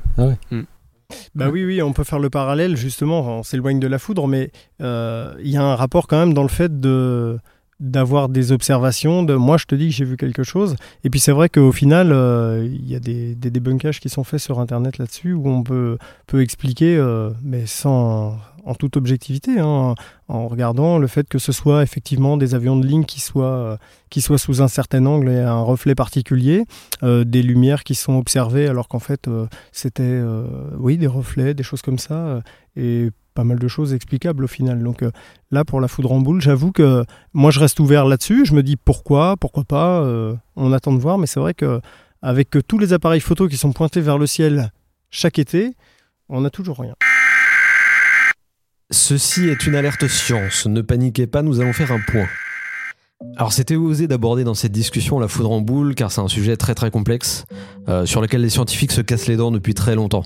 Bah oui, oui, on peut faire le parallèle, justement, on s'éloigne de la foudre, mais euh, il y a un rapport quand même dans le fait de d'avoir des observations, de moi je te dis que j'ai vu quelque chose, et puis c'est vrai qu'au final, euh, il y a des, des débunkages qui sont faits sur Internet là-dessus, où on peut, peut expliquer, euh, mais sans, en toute objectivité, hein, en regardant le fait que ce soit effectivement des avions de ligne qui soient, euh, qui soient sous un certain angle et un reflet particulier, euh, des lumières qui sont observées alors qu'en fait euh, c'était oui des reflets, des choses comme ça, et pas mal de choses explicables au final. Donc là pour la foudre en boule, j'avoue que moi je reste ouvert là-dessus. Je me dis pourquoi, pourquoi pas. on attend de voir, mais c'est vrai que avec tous les appareils photo qui sont pointés vers le ciel chaque été, on n'a toujours rien. Ceci est une alerte science, ne paniquez pas, nous allons faire un point. Alors c'était osé d'aborder dans cette discussion la foudre en boule car c'est un sujet très très complexe euh, sur lequel les scientifiques se cassent les dents depuis très longtemps.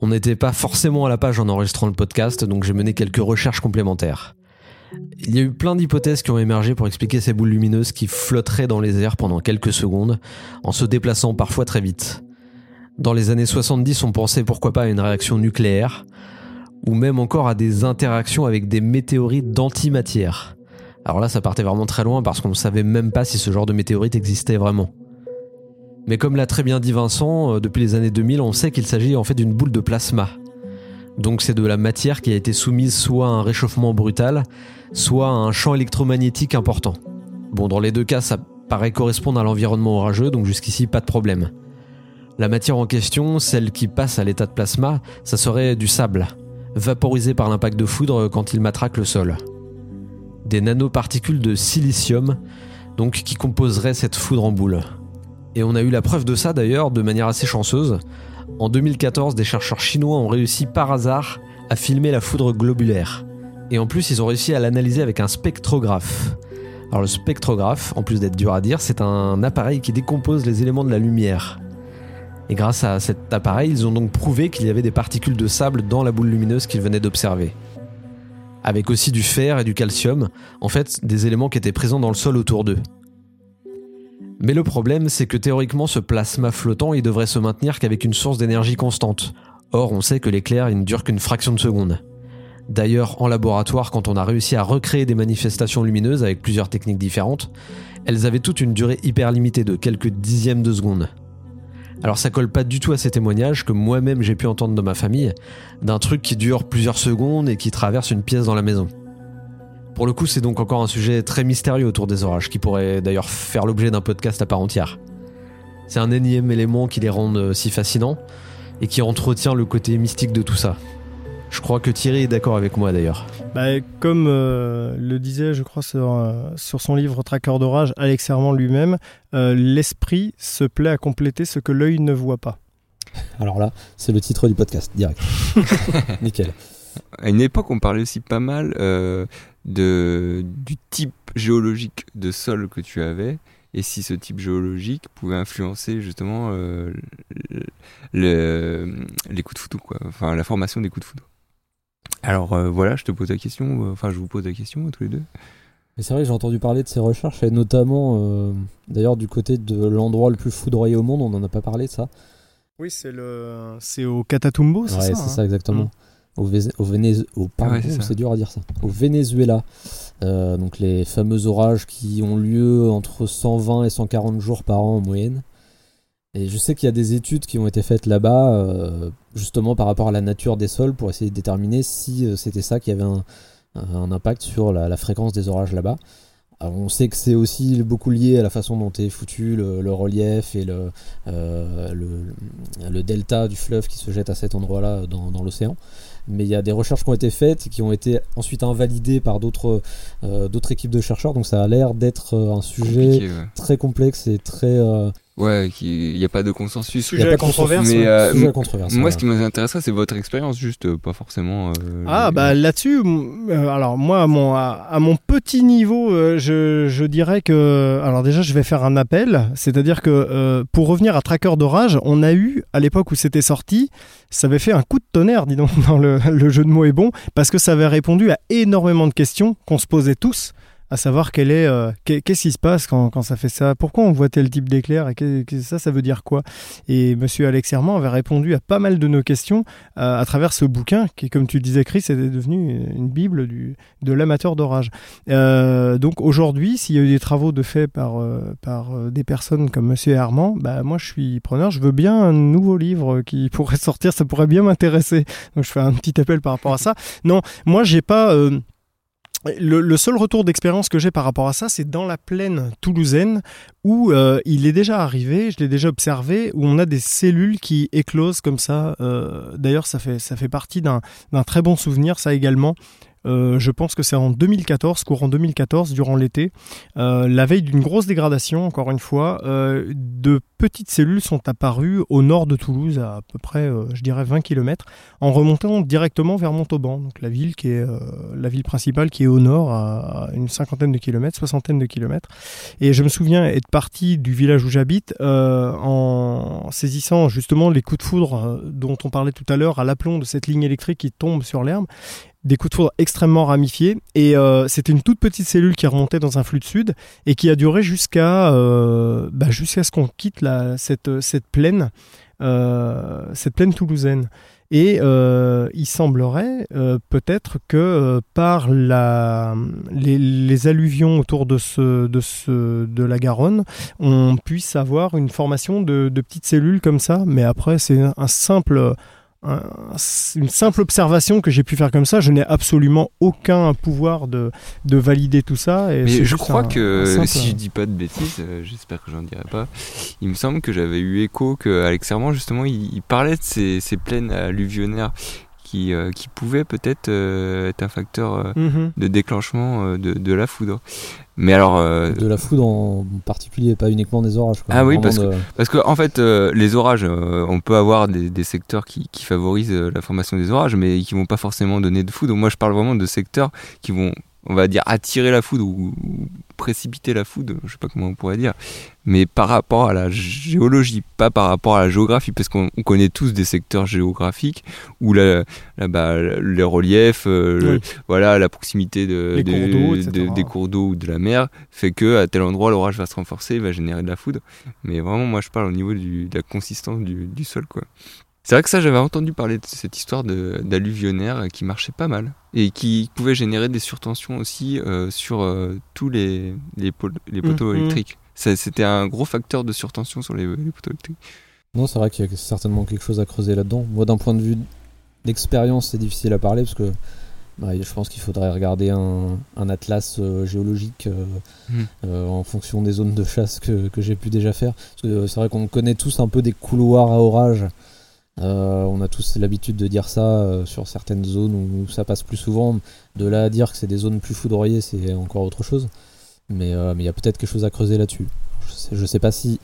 On n'était pas forcément à la page en enregistrant le podcast donc j'ai mené quelques recherches complémentaires. Il y a eu plein d'hypothèses qui ont émergé pour expliquer ces boules lumineuses qui flotteraient dans les airs pendant quelques secondes en se déplaçant parfois très vite. Dans les années 70 on pensait pourquoi pas à une réaction nucléaire ou même encore à des interactions avec des météorites d'antimatière. Alors là, ça partait vraiment très loin parce qu'on ne savait même pas si ce genre de météorite existait vraiment. Mais comme l'a très bien dit Vincent, euh, depuis les années 2000, on sait qu'il s'agit en fait d'une boule de plasma. Donc c'est de la matière qui a été soumise soit à un réchauffement brutal, soit à un champ électromagnétique important. Bon, dans les deux cas, ça paraît correspondre à l'environnement orageux, donc jusqu'ici, pas de problème. La matière en question, celle qui passe à l'état de plasma, ça serait du sable, vaporisé par l'impact de foudre quand il matraque le sol. Des nanoparticules de silicium, donc qui composeraient cette foudre en boule. Et on a eu la preuve de ça d'ailleurs de manière assez chanceuse. En 2014, des chercheurs chinois ont réussi par hasard à filmer la foudre globulaire. Et en plus, ils ont réussi à l'analyser avec un spectrographe. Alors le spectrographe, en plus d'être dur à dire, c'est un appareil qui décompose les éléments de la lumière. Et grâce à cet appareil, ils ont donc prouvé qu'il y avait des particules de sable dans la boule lumineuse qu'ils venaient d'observer. Avec aussi du fer et du calcium, en fait des éléments qui étaient présents dans le sol autour d'eux. Mais le problème, c'est que théoriquement, ce plasma flottant, il devrait se maintenir qu'avec une source d'énergie constante. Or, on sait que l'éclair, il ne dure qu'une fraction de seconde. D'ailleurs, en laboratoire, quand on a réussi à recréer des manifestations lumineuses avec plusieurs techniques différentes, elles avaient toutes une durée hyper limitée de quelques dixièmes de seconde. Alors ça colle pas du tout à ces témoignages que moi-même j'ai pu entendre de ma famille, d'un truc qui dure plusieurs secondes et qui traverse une pièce dans la maison. Pour le coup, c'est donc encore un sujet très mystérieux autour des orages, qui pourrait d'ailleurs faire l'objet d'un podcast à part entière. C'est un énième élément qui les rend euh, si fascinants, et qui entretient le côté mystique de tout ça. Je crois que Thierry est d'accord avec moi d'ailleurs. Bah, comme euh, le disait, je crois, sur, euh, sur son livre Tracker d'orage, Alex Herman lui-même, euh, l'esprit se plaît à compléter ce que l'œil ne voit pas. Alors là, c'est le titre du podcast, direct. Nickel. À une époque, on parlait aussi pas mal euh, de, du type géologique de sol que tu avais et si ce type géologique pouvait influencer justement euh, le- le- les coups de foudre, quoi. Enfin, la formation des coups de foudre. Alors euh, voilà, je te pose la question, euh, enfin je vous pose la question à tous les deux. Mais c'est vrai que j'ai entendu parler de ces recherches, et notamment, euh, d'ailleurs, du côté de l'endroit le plus foudroyé au monde, on n'en a pas parlé de ça. Oui, c'est le, c'est au Catatumbo, c'est ouais, ça c'est hein ça exactement. Au, Vés- au, au, pardon, Ouais, c'est dur à dire ça. Au Venezuela, Euh, donc les fameux orages qui ont lieu entre 120 et 140 jours par an en moyenne. Et je sais qu'il y a des études qui ont été faites là-bas, euh, justement par rapport à la nature des sols, pour essayer de déterminer si euh, c'était ça qui avait un, un impact sur la, la fréquence des orages là-bas. On sait que c'est aussi beaucoup lié à la façon dont est foutu le, le relief et le, euh, le, le delta du fleuve qui se jette à cet endroit-là dans, dans l'océan. Mais il y a des recherches qui ont été faites et qui ont été ensuite invalidées par d'autres équipes de chercheurs. Donc ça a l'air d'être un sujet ouais. très complexe et très Ouais, qui- il n'y a pas de consensus. Sujet y a à pas de consensus, controverse. Mais euh, sujet à controverse. moi, ce qui m'intéresserait, c'est votre expérience, juste euh, pas forcément. euh, Ah bah là-dessus, euh, alors moi à mon, à, à mon petit niveau, euh, je, je dirais que, alors déjà je vais faire un appel, c'est-à-dire que euh, pour revenir à Tracker d'orage, on a eu à l'époque où c'était sorti, ça avait fait un coup de tonnerre, dis donc, dans le, le jeu de mots est bon, parce que ça avait répondu à énormément de questions qu'on se posait tous. À savoir quel est, euh, qu'est- qu'est-ce qui se passe quand, quand ça fait ça? Pourquoi on voit tel type d'éclair? Et qu'est- ça, ça veut dire quoi? Et Monsieur Alex Herman avait répondu à pas mal de nos questions euh, à travers ce bouquin qui, comme tu disais, Chris, est devenu une bible du, de l'amateur d'orage. Euh, donc aujourd'hui, s'il y a eu des travaux de fait par, par des personnes comme Monsieur Herman, bah, moi je suis preneur. Je veux bien un nouveau livre qui pourrait sortir, ça pourrait bien m'intéresser. Donc je fais un petit appel par rapport à ça. Non, moi j'ai pas. Le, seul retour d'expérience que j'ai par rapport à ça, c'est dans la plaine toulousaine où euh, il est déjà arrivé, je l'ai déjà observé, où on a des cellules qui éclosent comme ça. Euh, D'ailleurs, ça fait, partie d'un très bon souvenir, ça également. Euh, je pense que c'est en 2014, courant 2014, durant l'été, euh, la veille d'une grosse dégradation, encore une fois, euh, de petites cellules sont apparues au nord de Toulouse, à, peu près, je dirais, 20 km, en remontant directement vers Montauban, donc la ville qui est la ville principale qui est au nord, à, à une cinquantaine de kilomètres, soixantaine de kilomètres. Et je me souviens être parti du village où j'habite en saisissant justement les coups de foudre dont on parlait tout à l'heure à l'aplomb de cette ligne électrique qui tombe sur l'herbe des coups de foudre extrêmement ramifiés et euh, c'était une toute petite cellule qui remontait dans un flux de sud et qui a duré jusqu'à euh, bah, jusqu'à ce qu'on quitte cette, cette plaine euh, cette plaine toulousaine et euh, il semblerait euh, peut-être que euh, par la, les, alluvions autour de, ce, de, ce, de la Garonne, on puisse avoir une formation de, petites cellules comme ça. Mais après, c'est un simple, une simple observation que j'ai pu faire comme ça. Je n'ai absolument aucun pouvoir de, de valider tout ça. Et Mais je crois un- que, un simple- si je dis pas de bêtises, euh, j'espère que j'en dirai pas, il me semble que j'avais eu écho que Alex justement, il, il parlait de ces, ces plaines alluvionnaires qui, euh, qui pouvaient peut-être euh, être un facteur euh, Mhm. de déclenchement euh, de, de la foudre. Mais alors, euh, de la foudre en particulier, pas uniquement des orages. quoi. Ah oui, parce de- Parce que en fait, euh, les orages, euh, on peut avoir des, des secteurs qui, qui favorisent la formation des orages, mais qui vont pas forcément donner de foudre. Moi, je parle vraiment de secteurs qui vont, on va dire, attirer la foudre ou, ou précipiter la foudre. Je sais pas comment on pourrait dire, mais par rapport à la géologie, pas par rapport à la géographie, parce qu'on on connaît tous des secteurs géographiques où la, la- bah, le relief, euh, le- voilà, la proximité de, Les cours de- des cours d'eau ou de la mer fait que à tel endroit l'orage va se renforcer, il va générer de la foudre. Mais vraiment, moi, je parle au niveau du- de la consistance du, du sol, quoi. C'est vrai que ça, j'avais entendu parler de cette histoire d'alluvionnaire qui marchait pas mal et qui pouvait générer des surtensions aussi euh, sur euh, tous les, les poteaux Mhm. électriques. C'était un gros facteur de surtension sur les, les poteaux électriques. Non, c'est vrai qu'il y a certainement quelque chose à creuser là-dedans. Moi, d'un point de vue d'expérience, c'est difficile à parler parce que bah, je pense qu'il faudrait regarder un, un atlas euh, géologique euh, Mm. euh, en fonction des zones de chasse que, que j'ai pu déjà faire. Parce que c'est vrai qu'on connaît tous un peu des couloirs à orage. Euh, on a tous l'habitude de dire ça euh, sur certaines zones où ça passe plus souvent. De là à dire que c'est des zones plus foudroyées, c'est encore autre chose. Mais euh, il y a peut-être quelque chose à creuser là-dessus. Je sais, sais pas si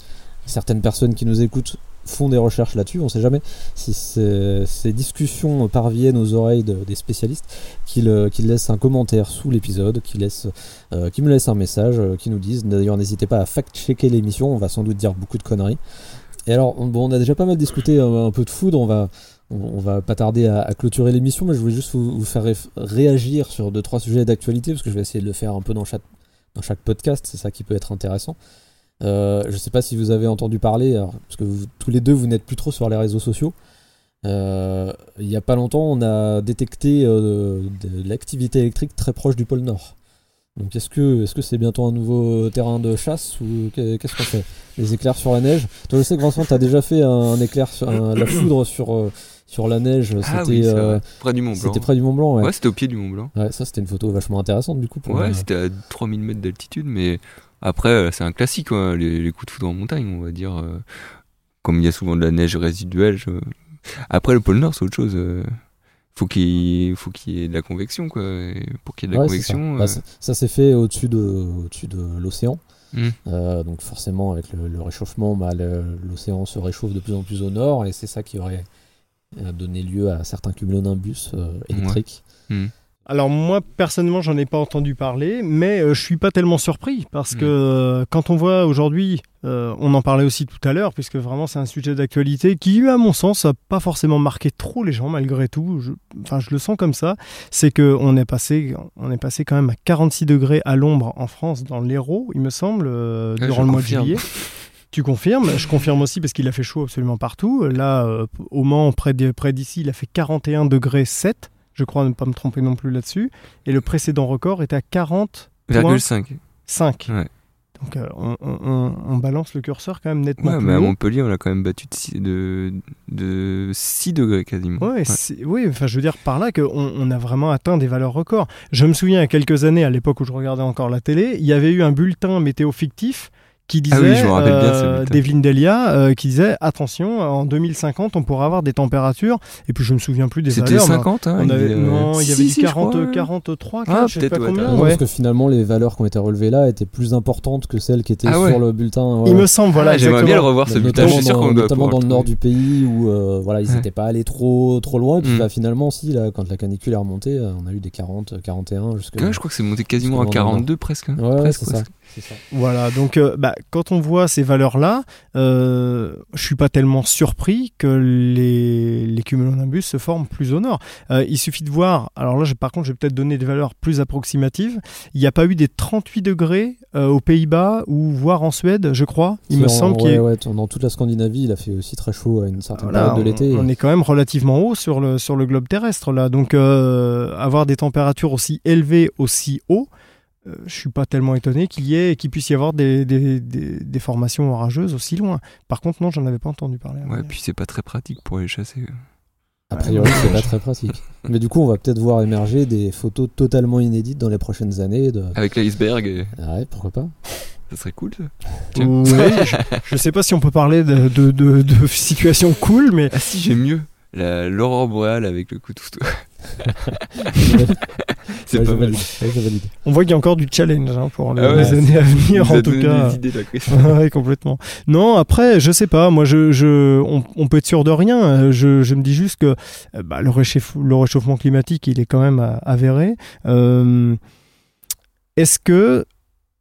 certaines personnes qui nous écoutent font des recherches là-dessus, on sait jamais si ces, discussions parviennent aux oreilles de- des spécialistes, qu'ils euh, qu'ils laissent un commentaire sous l'épisode, qu'ils me laissent un message, qu'ils nous disent. D'ailleurs, n'hésitez pas à fact-checker l'émission, on va sans doute dire beaucoup de conneries. Et alors, on, bon, on a déjà pas mal discuté euh, un peu de foudre, on va, on, va pas tarder à, clôturer l'émission, mais je voulais juste vous, faire réagir sur deux trois sujets d'actualité, parce que je vais essayer de le faire un peu dans chaque, dans chaque podcast, c'est ça qui peut être intéressant. Euh, je sais pas si vous avez entendu parler, parce que vous- tous les deux vous n'êtes plus trop sur les réseaux sociaux. Euh, il y a pas longtemps, on a détecté euh, de l'activité électrique très proche du pôle Nord. Donc est-ce que est-ce que c'est bientôt un nouveau terrain de chasse ou qu'est- qu'est-ce qu'on fait? Les éclairs sur la neige? Toi je sais que Vincent t'as déjà fait un éclair sur un- la foudre sur euh, sur la neige. C'était Ah oui, c'est euh, près du Mont Blanc. c'était près du Mont Blanc. Ouais. Ouais, c'était au pied du Mont Blanc. Ouais, ça c'était une photo vachement intéressante du coup. Pour Ouais, c'était à 3000 mètres d'altitude, mais après, euh, c'est un classique, quoi, les, les coups de foudre en montagne, on va dire. Comme il y a souvent de la neige résiduelle. je- Après, le pôle Nord, c'est autre chose. Faut qu'il faut qu'il y ait de la convection, quoi. et pour qu'il y ait de la Ouais, c'est ça. convection. Bah, euh, ça ça s'est fait au-dessus de, au-dessus de l'océan. Mm. Euh, donc forcément, avec le, le réchauffement, bah, l'océan se réchauffe de plus en plus au nord et c'est ça qui aurait euh, donné lieu à certains cumulonimbus euh, électriques. hmm. Alors moi personnellement j'en ai pas entendu parler, mais euh, je suis pas tellement surpris parce Mm. que euh, quand on voit aujourd'hui, euh, on en parlait aussi tout à l'heure, puisque vraiment c'est un sujet d'actualité qui à mon sens a pas forcément marqué trop les gens malgré tout. Je, enfin je le sens comme ça, c'est que on est passé, on est passé quand même à 46 degrés à l'ombre en France dans l'Hérault, il me semble, euh, Ouais, durant je le mois confirme. de juillet. Tu confirmes? Je confirme aussi parce qu'il a fait chaud absolument partout. Là, euh, au Mans, près d'ici, il a fait 41 degrés 7. Je crois ne pas me tromper non plus là-dessus. Et le précédent record était à 40,5. 5. Ouais. Donc euh, on, on- on- on balance le curseur quand même nettement Ouais, plus mais à. Montpellier, on l'a quand même battu de 6, de, de 6 degrés quasiment. Ouais, Ouais. c'est- oui, enfin, je veux dire par là qu'on on a vraiment atteint des valeurs records. Je me souviens, il y a quelques années, à l'époque où je regardais encore la télé, il y avait eu un bulletin météo fictif qui disait, Ah oui, je me rappelle bien ce euh, bulletin. d'Evelyne Delia, euh, qui disait attention, en 2050, on pourra avoir des températures. Et puis je me souviens plus des C'était valeurs. mais 50, hein on avait- il, non, il y avait si, dit si, je 40, crois. 43, Ah, je sais pas peut-être, ouais, combien. t'as Non, ouais. Parce que finalement, les valeurs qui ont été relevées là étaient plus importantes que celles qui étaient Ah sur le bulletin. ouais. Il me semble, voilà. Ah, J'aimerais bien le revoir ce bulletin, je notamment suis sûr dans, qu'on doit notamment dans le nord du pays où euh, voilà, ils Ouais. n'étaient pas allés trop, trop loin. Et puis Mm. bah, finalement, si, là, quand la canicule est remontée, on a eu des 40, 41 jusque Ouais, je crois que c'est monté quasiment à Jusqu'au lendemain. 42 presque. hein. Ouais, ouais, Presque, c'est ça. Ça. Voilà, donc euh, bah, quand on voit ces valeurs-là, euh, je suis pas tellement surpris que les, les cumulonimbus se forment plus au nord. Euh, il suffit de voir, alors là je- par contre je vais peut-être donner des valeurs plus approximatives, il n'y a pas eu des 38 degrés euh, aux Pays-Bas ou voire en Suède, je crois. Il me en- semble qu'il y ouais, a- ouais, dans toute la Scandinavie, il a fait aussi très chaud à une certaine Voilà, période de on- l'été. On, est quand même relativement haut sur le, sur le globe terrestre là. Donc euh, avoir des températures aussi élevées aussi haut, euh, je suis pas tellement étonné qu'il y ait qu'il puisse y avoir des, des, des- des formations orageuses aussi loin. Par contre non, j'en avais pas entendu parler. Ouais, puis c'est pas très pratique pour aller chasser. A priori, c'est pas très pratique. Mais du coup, on va peut-être voir émerger des photos totalement inédites dans les prochaines années. De... Avec l'iceberg, Ah ouais, pourquoi pas ça serait cool ça. Je, je sais pas si on peut parler de, de, de, de situation cool, mais Ah si, j'ai mieux. La- L'aurore boréale avec le coup de couteau. c'est Ouais, pas mal. Ouais, on voit qu'il y a encore du challenge hein, pour les, Ah ouais, les années à venir en tout cas. des idées, là, Chris. ouais, complètement. Non, après, je sais pas. Moi, je, je, on, on peut être sûr de rien. Euh, Je, je me dis juste que euh, bah, le, réchauffe- le réchauffement climatique, il est quand même euh, avéré. Euh, Est-ce que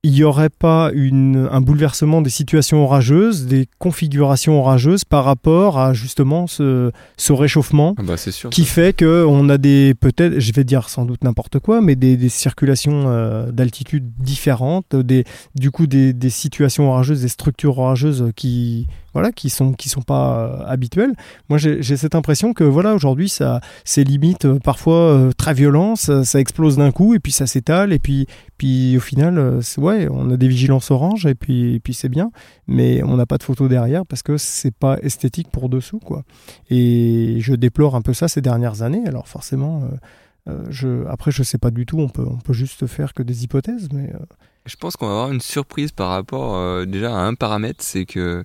il n'y aurait pas une, un bouleversement des situations orageuses, des configurations orageuses par rapport à justement ce, ce réchauffement Ah bah sûr. qui fait que on a des peut-être je vais dire sans doute n'importe quoi mais des, des circulations euh, d'altitude différentes des du coup des, des situations orageuses des structures orageuses qui voilà qui sont qui sont pas euh, habituelles moi j'ai cette impression que voilà aujourd'hui ça c'est limite euh, parfois euh, très violent ça, ça explose d'un coup et puis ça s'étale et puis puis au final c'est- ouais on a des vigilances orange et puis puis c'est bien mais on n'a pas de photo derrière parce que c'est pas esthétique pour dessous quoi et je déplore un peu ça ces dernières années. Alors forcément, euh, euh, je, après, je sais pas du tout. On peut, on peut juste faire que des hypothèses, mais euh, Je pense qu'on va avoir une surprise par rapport déjà à un paramètre, c'est que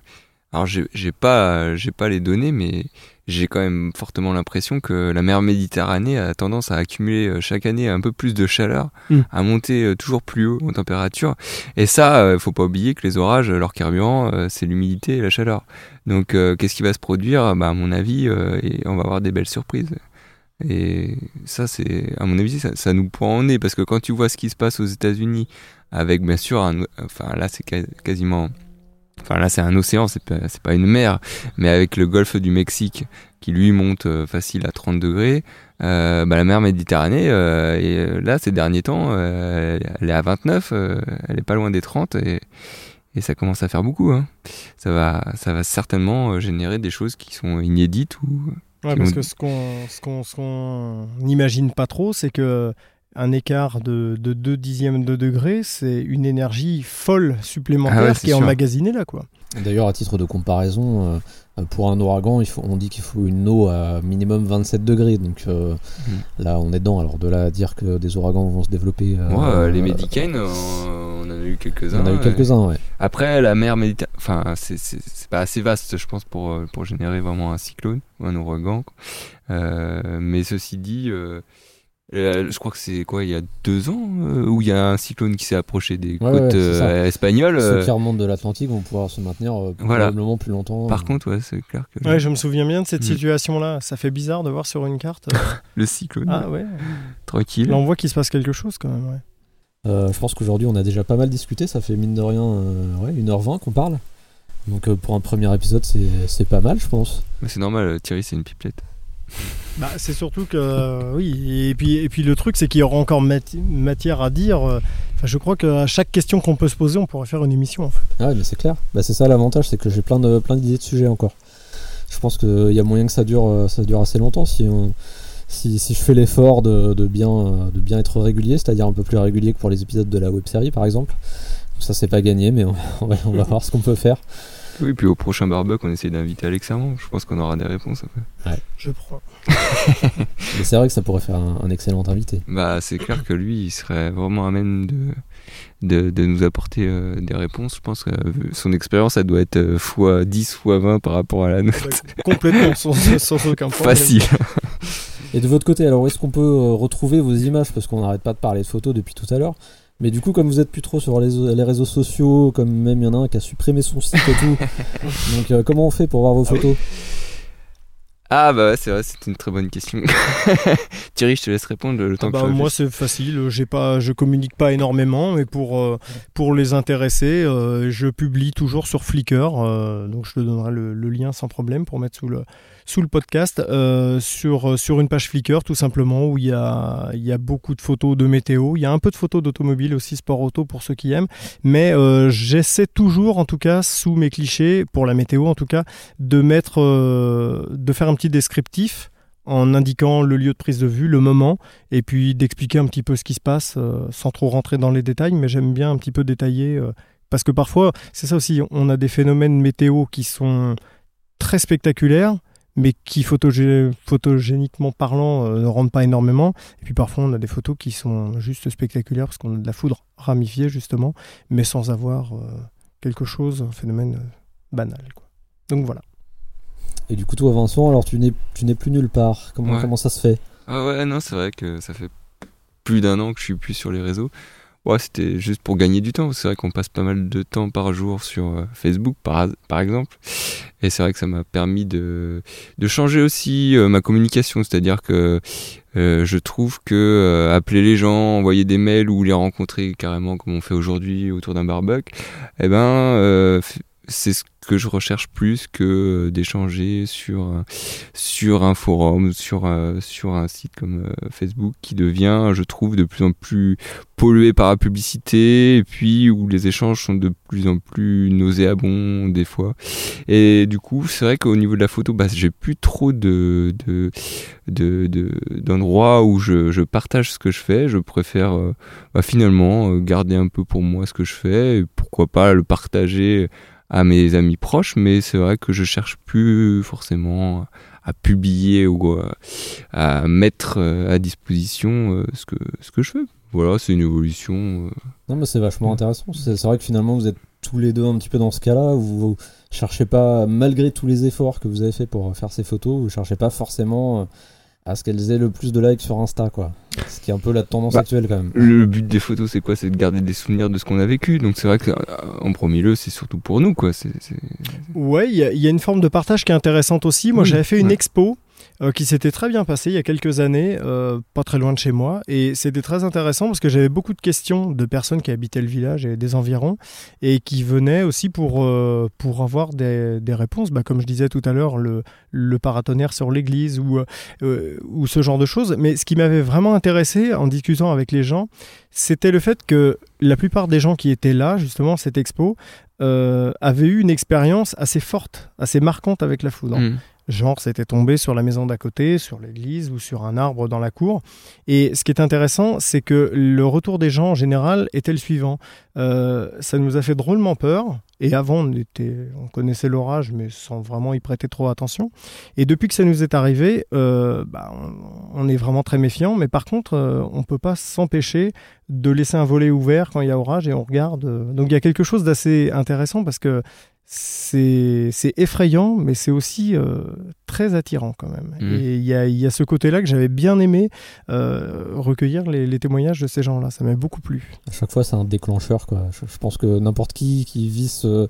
alors j'ai pas j'ai pas les données, mais j'ai quand même fortement l'impression que la mer Méditerranée a tendance à accumuler euh, chaque année un peu plus de chaleur, Mm. à monter euh, toujours plus haut en température. Et ça, euh, faut pas oublier que les orages, leur carburant, c'est l'humidité et la chaleur. Donc qu'est-ce qui va se produire? Bah à mon avis, et on va avoir des belles surprises. Et ça, c'est, à mon avis, ça, ça nous prend en nez parce que quand tu vois ce qui se passe aux États-Unis, avec bien sûr, un, enfin là, c'est quasiment, enfin là, c'est un océan, c'est pas, pas une mer, mais avec le golfe du Mexique qui lui monte euh, facile à 30 degrés, euh, bah, la mer Méditerranée, euh, et là, ces derniers temps, euh, elle est à 29, euh, elle est pas loin des 30 et, et ça commence à faire beaucoup. Hein. Ça va, ça va certainement générer des choses qui sont inédites ou Ouais, parce ont- que ce qu'on ce qu'on n'imagine pas trop, c'est que un écart de, de 2 dixièmes de degré, c'est une énergie folle supplémentaire Ah ouais, qui est sûr. emmagasinée là. Quoi. D'ailleurs, à titre de comparaison, euh, euh, pour un ouragan, il faut, on dit qu'il faut une eau à minimum 27 degrés. Donc euh, Mm. là, on est dedans. Alors de là à dire que des ouragans vont se développer. euh, Moi, euh, les Médicaines, euh, on en a eu quelques-uns. en a eu quelques-uns, ouais. Après, la mer Méditerranée, enfin, c'est- pas assez vaste, je pense, pour, pour générer vraiment un cyclone ou un ouragan. Euh, mais ceci dit, euh, je crois que c'est quoi, il y a deux ans, euh, où il y a un cyclone qui s'est approché des Ouais, ouais, côtes ça. euh, espagnoles. Ceux euh, qui remontent de l'Atlantique vont pouvoir se maintenir euh, Voilà. probablement plus longtemps. par euh. contre, ouais, c'est clair que Ouais, je me souviens bien de cette Mm. situation-là. Ça fait bizarre de voir sur une carte. euh, le cyclone, ah ouais. tranquille. Là, on voit qu'il se passe quelque chose quand même. ouais. Euh, je pense qu'aujourd'hui, on a déjà pas mal discuté. Ça fait mine de rien euh, ouais, 1h20 qu'on parle. Donc euh, pour un premier épisode, c'est c'est pas mal, je pense. Mais c'est normal, Thierry, c'est une pipelette. Bah, c'est surtout que oui et puis et puis le truc c'est qu'il y aura encore mati- matière à dire. euh, Enfin, je crois qu'à chaque question qu'on peut se poser, on pourrait faire une émission en fait. Ah mais c'est clair. Bah, c'est ça l'avantage, c'est que j'ai plein de plein d'idées de sujets encore. Je pense qu'il y a moyen que ça dure, euh, ça dure assez longtemps si on, si, si je fais l'effort de, de bien euh, de bien être régulier, c'est-à-dire un peu plus régulier que pour les épisodes de la web série par exemple. Ça c'est pas gagné, mais on va voir ce qu'on peut faire. Oui, puis au prochain barbecue, on essaie d'inviter Alex Armand. Je pense qu'on aura des réponses après. Je prends. Mais c'est vrai que ça pourrait faire un, un excellent invité. Bah, c'est clair que lui, il serait vraiment à même de, de, de nous apporter euh, des réponses. Je pense que euh, son expérience, elle doit être euh, fois 10, fois 20 par rapport à la nôtre. Complètement sans, sans aucun problème. Facile. Et de votre côté, alors où est-ce qu'on peut euh, retrouver vos images? Parce qu'on n'arrête pas de parler de photos depuis tout à l'heure. Mais du coup, comme vous êtes plus trop sur les, les réseaux sociaux, comme même il y en a un qui a supprimé son site et tout, donc euh, comment on fait pour voir vos photos Ah, bah ouais, c'est vrai, c'est une très bonne question. Thierry, je te laisse répondre le temps Ah bah, que je moi c'est facile, j'ai pas, je communique pas énormément, mais pour euh, pour les intéresser, euh, je publie toujours sur Flickr, euh, donc je te donnerai le, le lien sans problème pour mettre sous le sous le podcast euh, sur sur une page Flickr tout simplement où il y a il y a beaucoup de photos de météo, il y a un peu de photos d'automobile aussi sport auto pour ceux qui aiment, mais euh, j'essaie toujours en tout cas sous mes clichés pour la météo en tout cas de mettre euh, de faire un petit descriptif en indiquant le lieu de prise de vue, le moment, et puis d'expliquer un petit peu ce qui se passe euh, sans trop rentrer dans les détails, mais j'aime bien un petit peu détailler, euh, parce que parfois, c'est ça aussi, on a des phénomènes météo qui sont très spectaculaires, mais qui photogé- photogéniquement parlant euh, ne rendent pas énormément. Et puis parfois, on a des photos qui sont juste spectaculaires, parce qu'on a de la foudre ramifiée, justement, mais sans avoir euh, quelque chose, un phénomène euh, banal. Quoi. Donc voilà. Et du coup, toi, Vincent, alors tu n'es tu n'es plus nulle part. Comment, Ouais. comment ça se fait? Ah ouais, non, c'est vrai que ça fait plus d'un an que je suis plus sur les réseaux. C'était juste pour gagner du temps. C'est vrai qu'on passe pas mal de temps par jour sur euh, Facebook, par, exemple. Et c'est vrai que ça m'a permis de, changer aussi euh, ma communication. C'est-à-dire que euh, je trouve que appeler les gens, envoyer des mails ou les rencontrer carrément comme on fait aujourd'hui autour d'un barbecue, eh ben, c'est ce que je recherche plus que euh, d'échanger sur un- sur un forum, sur un, sur un site comme euh, Facebook qui devient, je trouve, de plus en plus pollué par la publicité et puis où les échanges sont de plus en plus nauséabonds des fois. Et du coup, c'est vrai qu'au niveau de la photo, bah, j'ai plus trop de de de- de- d'endroits où je, je partage ce que je fais. Je préfère euh, bah, finalement euh, garder un peu pour moi ce que je fais et pourquoi pas le partager à mes amis proches, mais c'est vrai que je cherche plus forcément à publier ou à, à mettre euh, à disposition euh, ce que ce que je fais. Voilà, c'est une évolution. euh. Non, mais c'est vachement intéressant. C'est vrai que finalement, vous êtes tous les deux un petit peu dans ce cas-là. Vous, vous cherchez pas, malgré tous les efforts que vous avez fait pour faire ces photos, vous cherchez pas forcément euh, à ce qu'elles aient le plus de likes sur Insta, quoi. Ce qui est un peu la tendance Bah, actuelle, quand même. Le but des photos, c'est quoi? C'est de garder des souvenirs de ce qu'on a vécu. Donc c'est vrai que euh, premier lieu, c'est surtout pour nous, quoi. C'est c'est- Ouais, il y, a- il y a une forme de partage qui est intéressante aussi. Moi, Oui, j'avais fait une ouais. expo euh, qui s'était très bien passée il y a quelques années, euh, pas très loin de chez moi. Et c'était très intéressant parce que j'avais beaucoup de questions de personnes qui habitaient le village et des environs et qui venaient aussi pour, euh, pour avoir des, des réponses. Bah, comme je disais tout à l'heure, le, le paratonnerre sur l'église ou, ou ce genre de choses. Mais ce qui m'avait vraiment intéressé en discutant avec les gens, c'était le fait que la plupart des gens qui étaient là, justement, à cette expo, avaient eu une expérience assez forte, assez marquante avec la foudre. Mm. Genre, c'était tombé sur la maison d'à côté, sur l'église ou sur un arbre dans la cour. Et ce qui est intéressant, c'est que le retour des gens en général était le suivant. Euh, ça nous a fait drôlement peur. Et avant, on, on connaissait l'orage, mais sans vraiment y prêter trop attention. Et depuis que ça nous est arrivé, euh, bah, on, est vraiment très méfiant. Mais par contre, euh, on peut pas s'empêcher de laisser un volet ouvert quand il y a orage et on regarde. Donc il y a quelque chose d'assez intéressant parce que c'est effrayant, mais c'est aussi euh, très attirant quand même. Mhm. Et il y a, il y a ce côté-là que j'avais bien aimé euh, recueillir les, les témoignages de ces gens-là. Ça m'a beaucoup plu. À chaque fois, c'est un déclencheur. Quoi. Je, je pense que n'importe qui qui euh,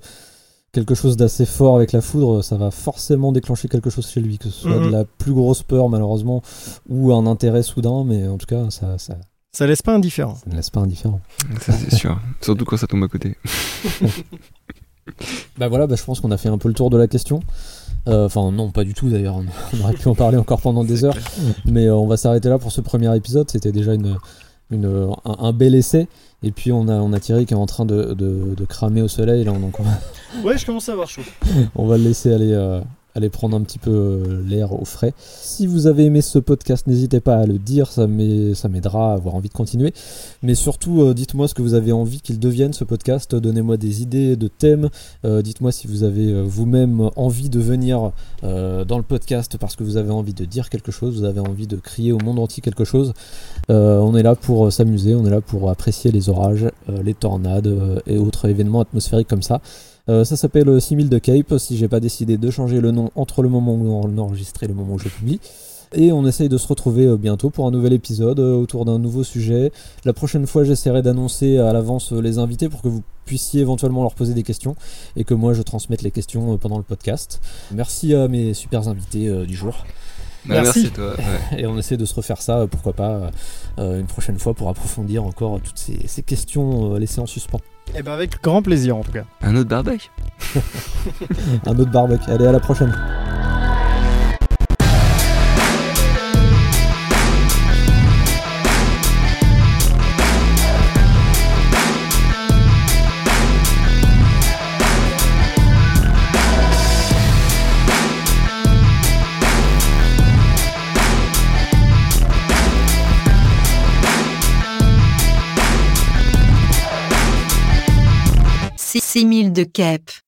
quelque chose d'assez fort avec la foudre, ça va forcément déclencher quelque chose chez lui, que ce soit Mhm. de la plus grosse peur malheureusement ou un intérêt soudain, mais en tout cas, ça, ça, Ça laisse pas indifférent. ça ne laisse pas indifférent. Ça, c'est sûr. Surtout quand ça tombe à côté. Bah voilà, bah, je pense qu'on a fait un peu le tour de la question. Euh, Enfin, non, pas du tout d'ailleurs. On on aurait pu en parler encore pendant des heures. Mais euh, on va s'arrêter là pour ce premier épisode. C'était déjà une, une, un, un bel essai. Et puis on a, on a Thierry qui est en train de, de, de cramer au soleil. Là, donc on va, Ouais, je commence à avoir chaud. on va le laisser aller, euh, aller prendre un petit peu euh, l'air au frais. Si vous avez aimé ce podcast, n'hésitez pas à le dire. Ça m'ai- ça m'aidera à avoir envie de continuer. Mais surtout, euh, dites-moi ce que vous avez envie qu'il devienne ce podcast. Donnez-moi des idées de thèmes. Euh, dites-moi si vous avez vous-même envie de venir dans le podcast parce que vous avez envie de dire quelque chose, vous avez envie de crier au monde entier quelque chose. On est là pour s'amuser, on est là pour apprécier les orages, les tornades et autres événements atmosphériques comme ça. Euh, ça s'appelle euh, 6000 de Cape, si j'ai pas décidé de changer le nom entre le moment où on enregistre et le moment où je publie. Et on essaye de se retrouver euh, bientôt pour un nouvel épisode euh, autour d'un nouveau sujet. La prochaine fois, j'essaierai d'annoncer à l'avance euh, les invités pour que vous puissiez éventuellement leur poser des questions et que moi je transmette les questions euh, pendant le podcast. Merci à mes super invités euh, du jour. Bah, Merci. toi. ouais. Et on essaie de se refaire ça, euh, pourquoi pas, euh, une prochaine fois pour approfondir encore toutes ces, ces questions euh, laissées en suspens. Et ben avec grand plaisir en tout cas. Un autre barbecue Un autre barbecue. Allez, à la prochaine. Six mille de Kep.